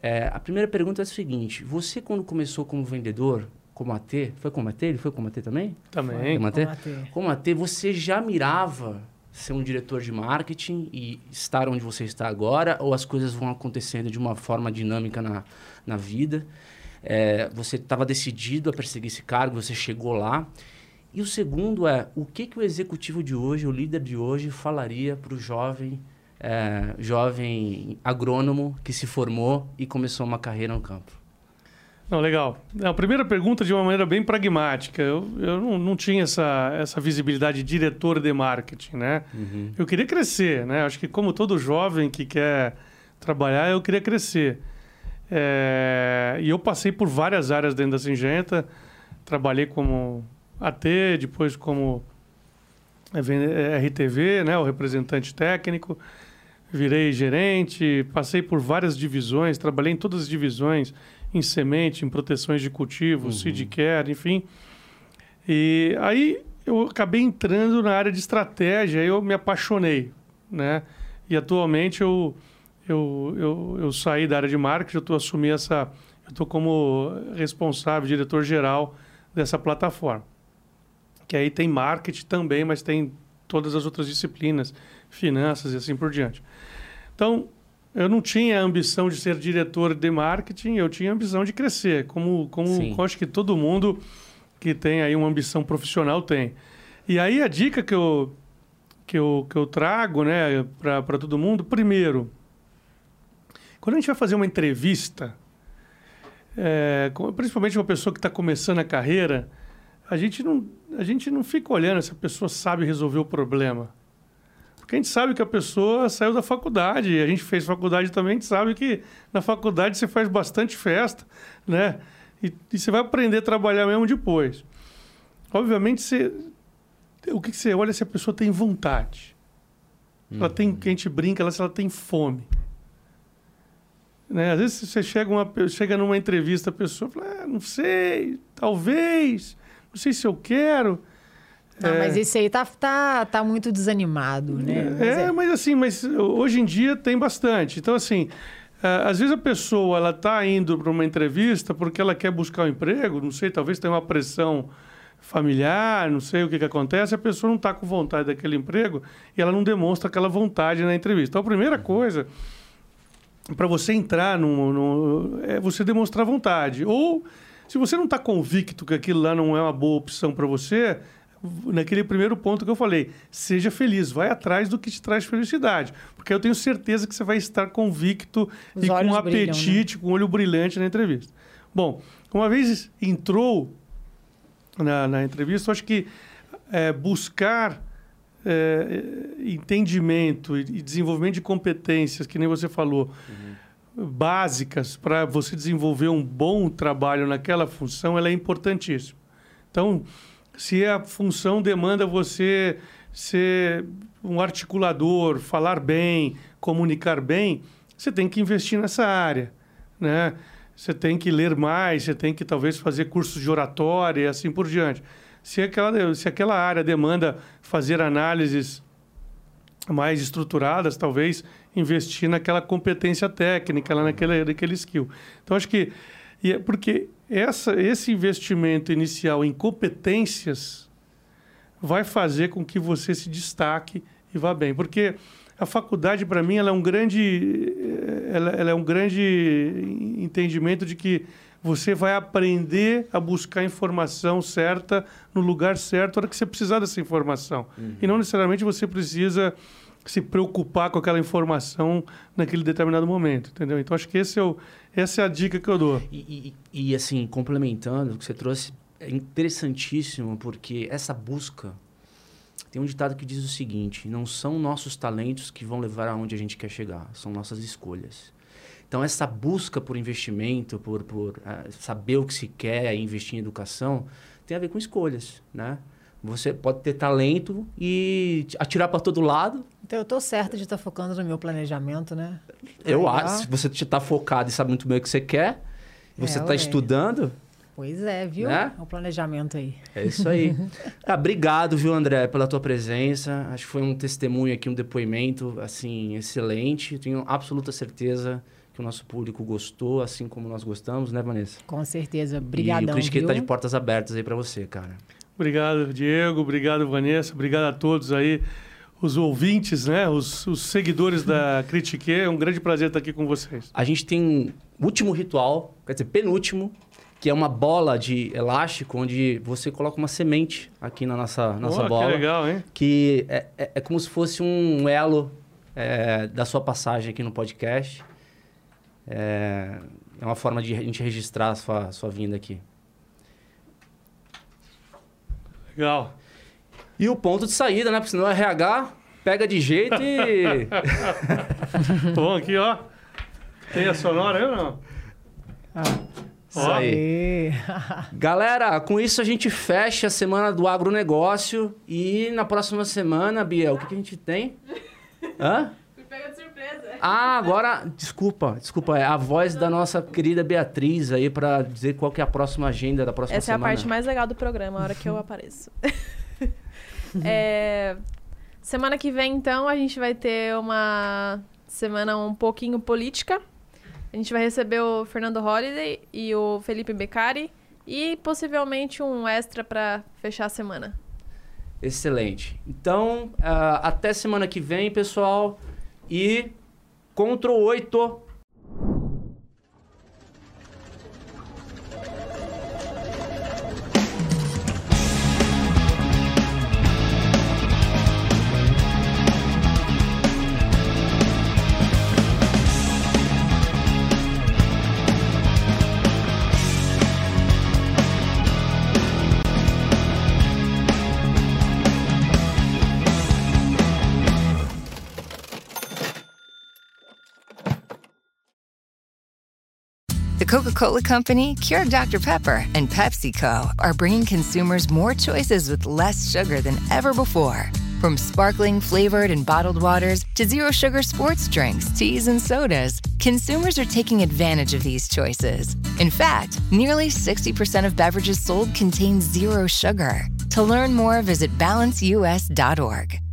É, a primeira pergunta é a seguinte: você, quando começou como vendedor, como AT, foi como AT? Ele foi como AT também? Também. Como AT? Como AT, você já mirava ser um diretor de marketing e estar onde você está agora, ou as coisas vão acontecendo de uma forma dinâmica na, na vida? É, você estava decidido a perseguir esse cargo, você chegou lá. E o segundo é, o que, que o executivo de hoje, o líder de hoje, falaria para o jovem, é, jovem agrônomo que se formou e começou uma carreira no campo? Não, legal. A primeira pergunta de uma maneira bem pragmática. Eu, eu não, não tinha essa, essa visibilidade de diretor de marketing, né? Uhum. Eu queria crescer, né? Acho que como todo jovem que quer trabalhar, eu queria crescer. É, e eu passei por várias áreas dentro da Singenta. Trabalhei como AT, depois como RTV, né, o representante técnico. Virei gerente, passei por várias divisões, trabalhei em todas as divisões, em semente, em proteções de cultivo, uhum. seed care, enfim. E aí eu acabei entrando na área de estratégia, eu me apaixonei, né? E atualmente eu eu, eu, eu saí da área de marketing, eu estou assumi essa, eu estou como responsável, diretor geral dessa plataforma. Que aí tem marketing também, mas tem todas as outras disciplinas, finanças e assim por diante. Então, eu não tinha a ambição de ser diretor de marketing, eu tinha a ambição de crescer, como, como acho que todo mundo que tem aí uma ambição profissional tem. E aí a dica que eu, que eu, que eu trago né, para todo mundo, primeiro, quando a gente vai fazer uma entrevista, é, principalmente uma pessoa que está começando a carreira, a gente, não, a gente não fica olhando se a pessoa sabe resolver o problema. Porque a gente sabe que a pessoa saiu da faculdade, a gente fez faculdade também, a gente sabe que na faculdade você faz bastante festa, né? E, e você vai aprender a trabalhar mesmo depois. Obviamente, você, o que você olha se a pessoa tem vontade. Uhum. Ela tem, que a gente brinca, ela, se ela tem fome. Né? Às vezes você chega, uma, chega numa entrevista, a pessoa fala, ah, não sei, talvez, não sei se eu quero. Não, é... mas esse aí tá, tá, tá muito desanimado, né? Mas é, é, mas assim, mas hoje em dia tem bastante. Então, assim, às vezes a pessoa ela está indo para uma entrevista porque ela quer buscar um emprego, não sei, talvez tenha uma pressão familiar, não sei o que, que acontece, a pessoa não está com vontade daquele emprego e ela não demonstra aquela vontade na entrevista. Então, a primeira coisa para você entrar no, é você demonstrar vontade. Ou se você não está convicto que aquilo lá não é uma boa opção para você, naquele primeiro ponto que eu falei, seja feliz, vai atrás do que te traz felicidade, porque eu tenho certeza que você vai estar convicto Os e com um apetite, brilham, né? com um olho brilhante na entrevista. Bom, uma vez entrou na, na entrevista, acho que é, buscar é, entendimento e desenvolvimento de competências, que nem você falou, uhum. básicas para você desenvolver um bom trabalho naquela função, ela é importantíssima. Então, se a função demanda você ser um articulador, falar bem, comunicar bem, você tem que investir nessa área, né? Você tem que ler mais, você tem que talvez fazer cursos de oratória e assim por diante. Se aquela, se aquela área demanda fazer análises mais estruturadas, talvez investir naquela competência técnica, naquele, naquele skill. Então, acho que. É porque essa, esse investimento inicial em competências vai fazer com que você se destaque e vá bem. Porque a faculdade, para mim, ela é um grande, ela, ela é um grande entendimento de que você vai aprender a buscar a informação certa no lugar certo, na hora que você precisar dessa informação. Uhum. E não necessariamente você precisa se preocupar com aquela informação naquele determinado momento, entendeu? Então, acho que esse é o, essa é a dica que eu dou. E, e, e assim, complementando o que você trouxe, é interessantíssimo, porque essa busca Tem um ditado que diz o seguinte: não são nossos talentos que vão levar aonde a gente quer chegar, são nossas escolhas. Então, essa busca por investimento, por, por uh, saber o que se quer, investir em educação, tem a ver com escolhas, né? Você pode ter talento e atirar para todo lado. Então, eu estou certa de estar tá focando no meu planejamento, né? Eu acho. Se você está focado e sabe muito bem o que você quer, você está é, estudando, Pois é, viu? Né? É o planejamento aí. É isso aí. ah, obrigado, viu, André, pela tua presença. Acho que foi um testemunho aqui, um depoimento, assim, excelente. Tenho absoluta certeza que o nosso público gostou, assim como nós gostamos, né, Vanessa? Com certeza. Obrigadão, E o Critiquei tá de portas abertas aí para você, cara. Obrigado, Diego. Obrigado, Vanessa. Obrigado a todos aí, os ouvintes, né? Os, os seguidores da Critique. É um grande prazer estar aqui com vocês. A gente tem um último ritual, quer dizer, penúltimo, que é uma bola de elástico onde você coloca uma semente aqui na nossa, nossa oh, bola. Que legal, hein? Que é, é, é como se fosse um elo é, da sua passagem aqui no podcast. É, é uma forma de a gente registrar a sua, sua vinda aqui. Legal. E o ponto de saída, né? Porque senão o RH pega de jeito e. Bom, aqui, ó. Tem a sonora aí ou não? Ah. Isso aí. Galera, com isso a gente fecha a semana do agronegócio. E na próxima semana, Biel, o que, que a gente tem? Hã? Pega de surpresa. Ah, agora, desculpa, desculpa, é a voz da nossa querida Beatriz aí para dizer qual que é a próxima agenda da próxima Essa semana. Essa é a parte mais legal do programa, a hora que eu apareço. é, semana que vem, então, a gente vai ter uma semana um pouquinho política. A gente vai receber o Fernando Holliday e o Felipe Beccari e possivelmente um extra para fechar a semana. Excelente. Então, uh, até semana que vem, pessoal. E Ctrl 8. Cola Company, Keurig Dr. Pepper, and PepsiCo are bringing consumers more choices with less sugar than ever before. From sparkling, flavored, and bottled waters to zero sugar sports drinks, teas, and sodas, consumers are taking advantage of these choices. In fact, nearly 60% of beverages sold contain zero sugar. To learn more, visit balanceus.org.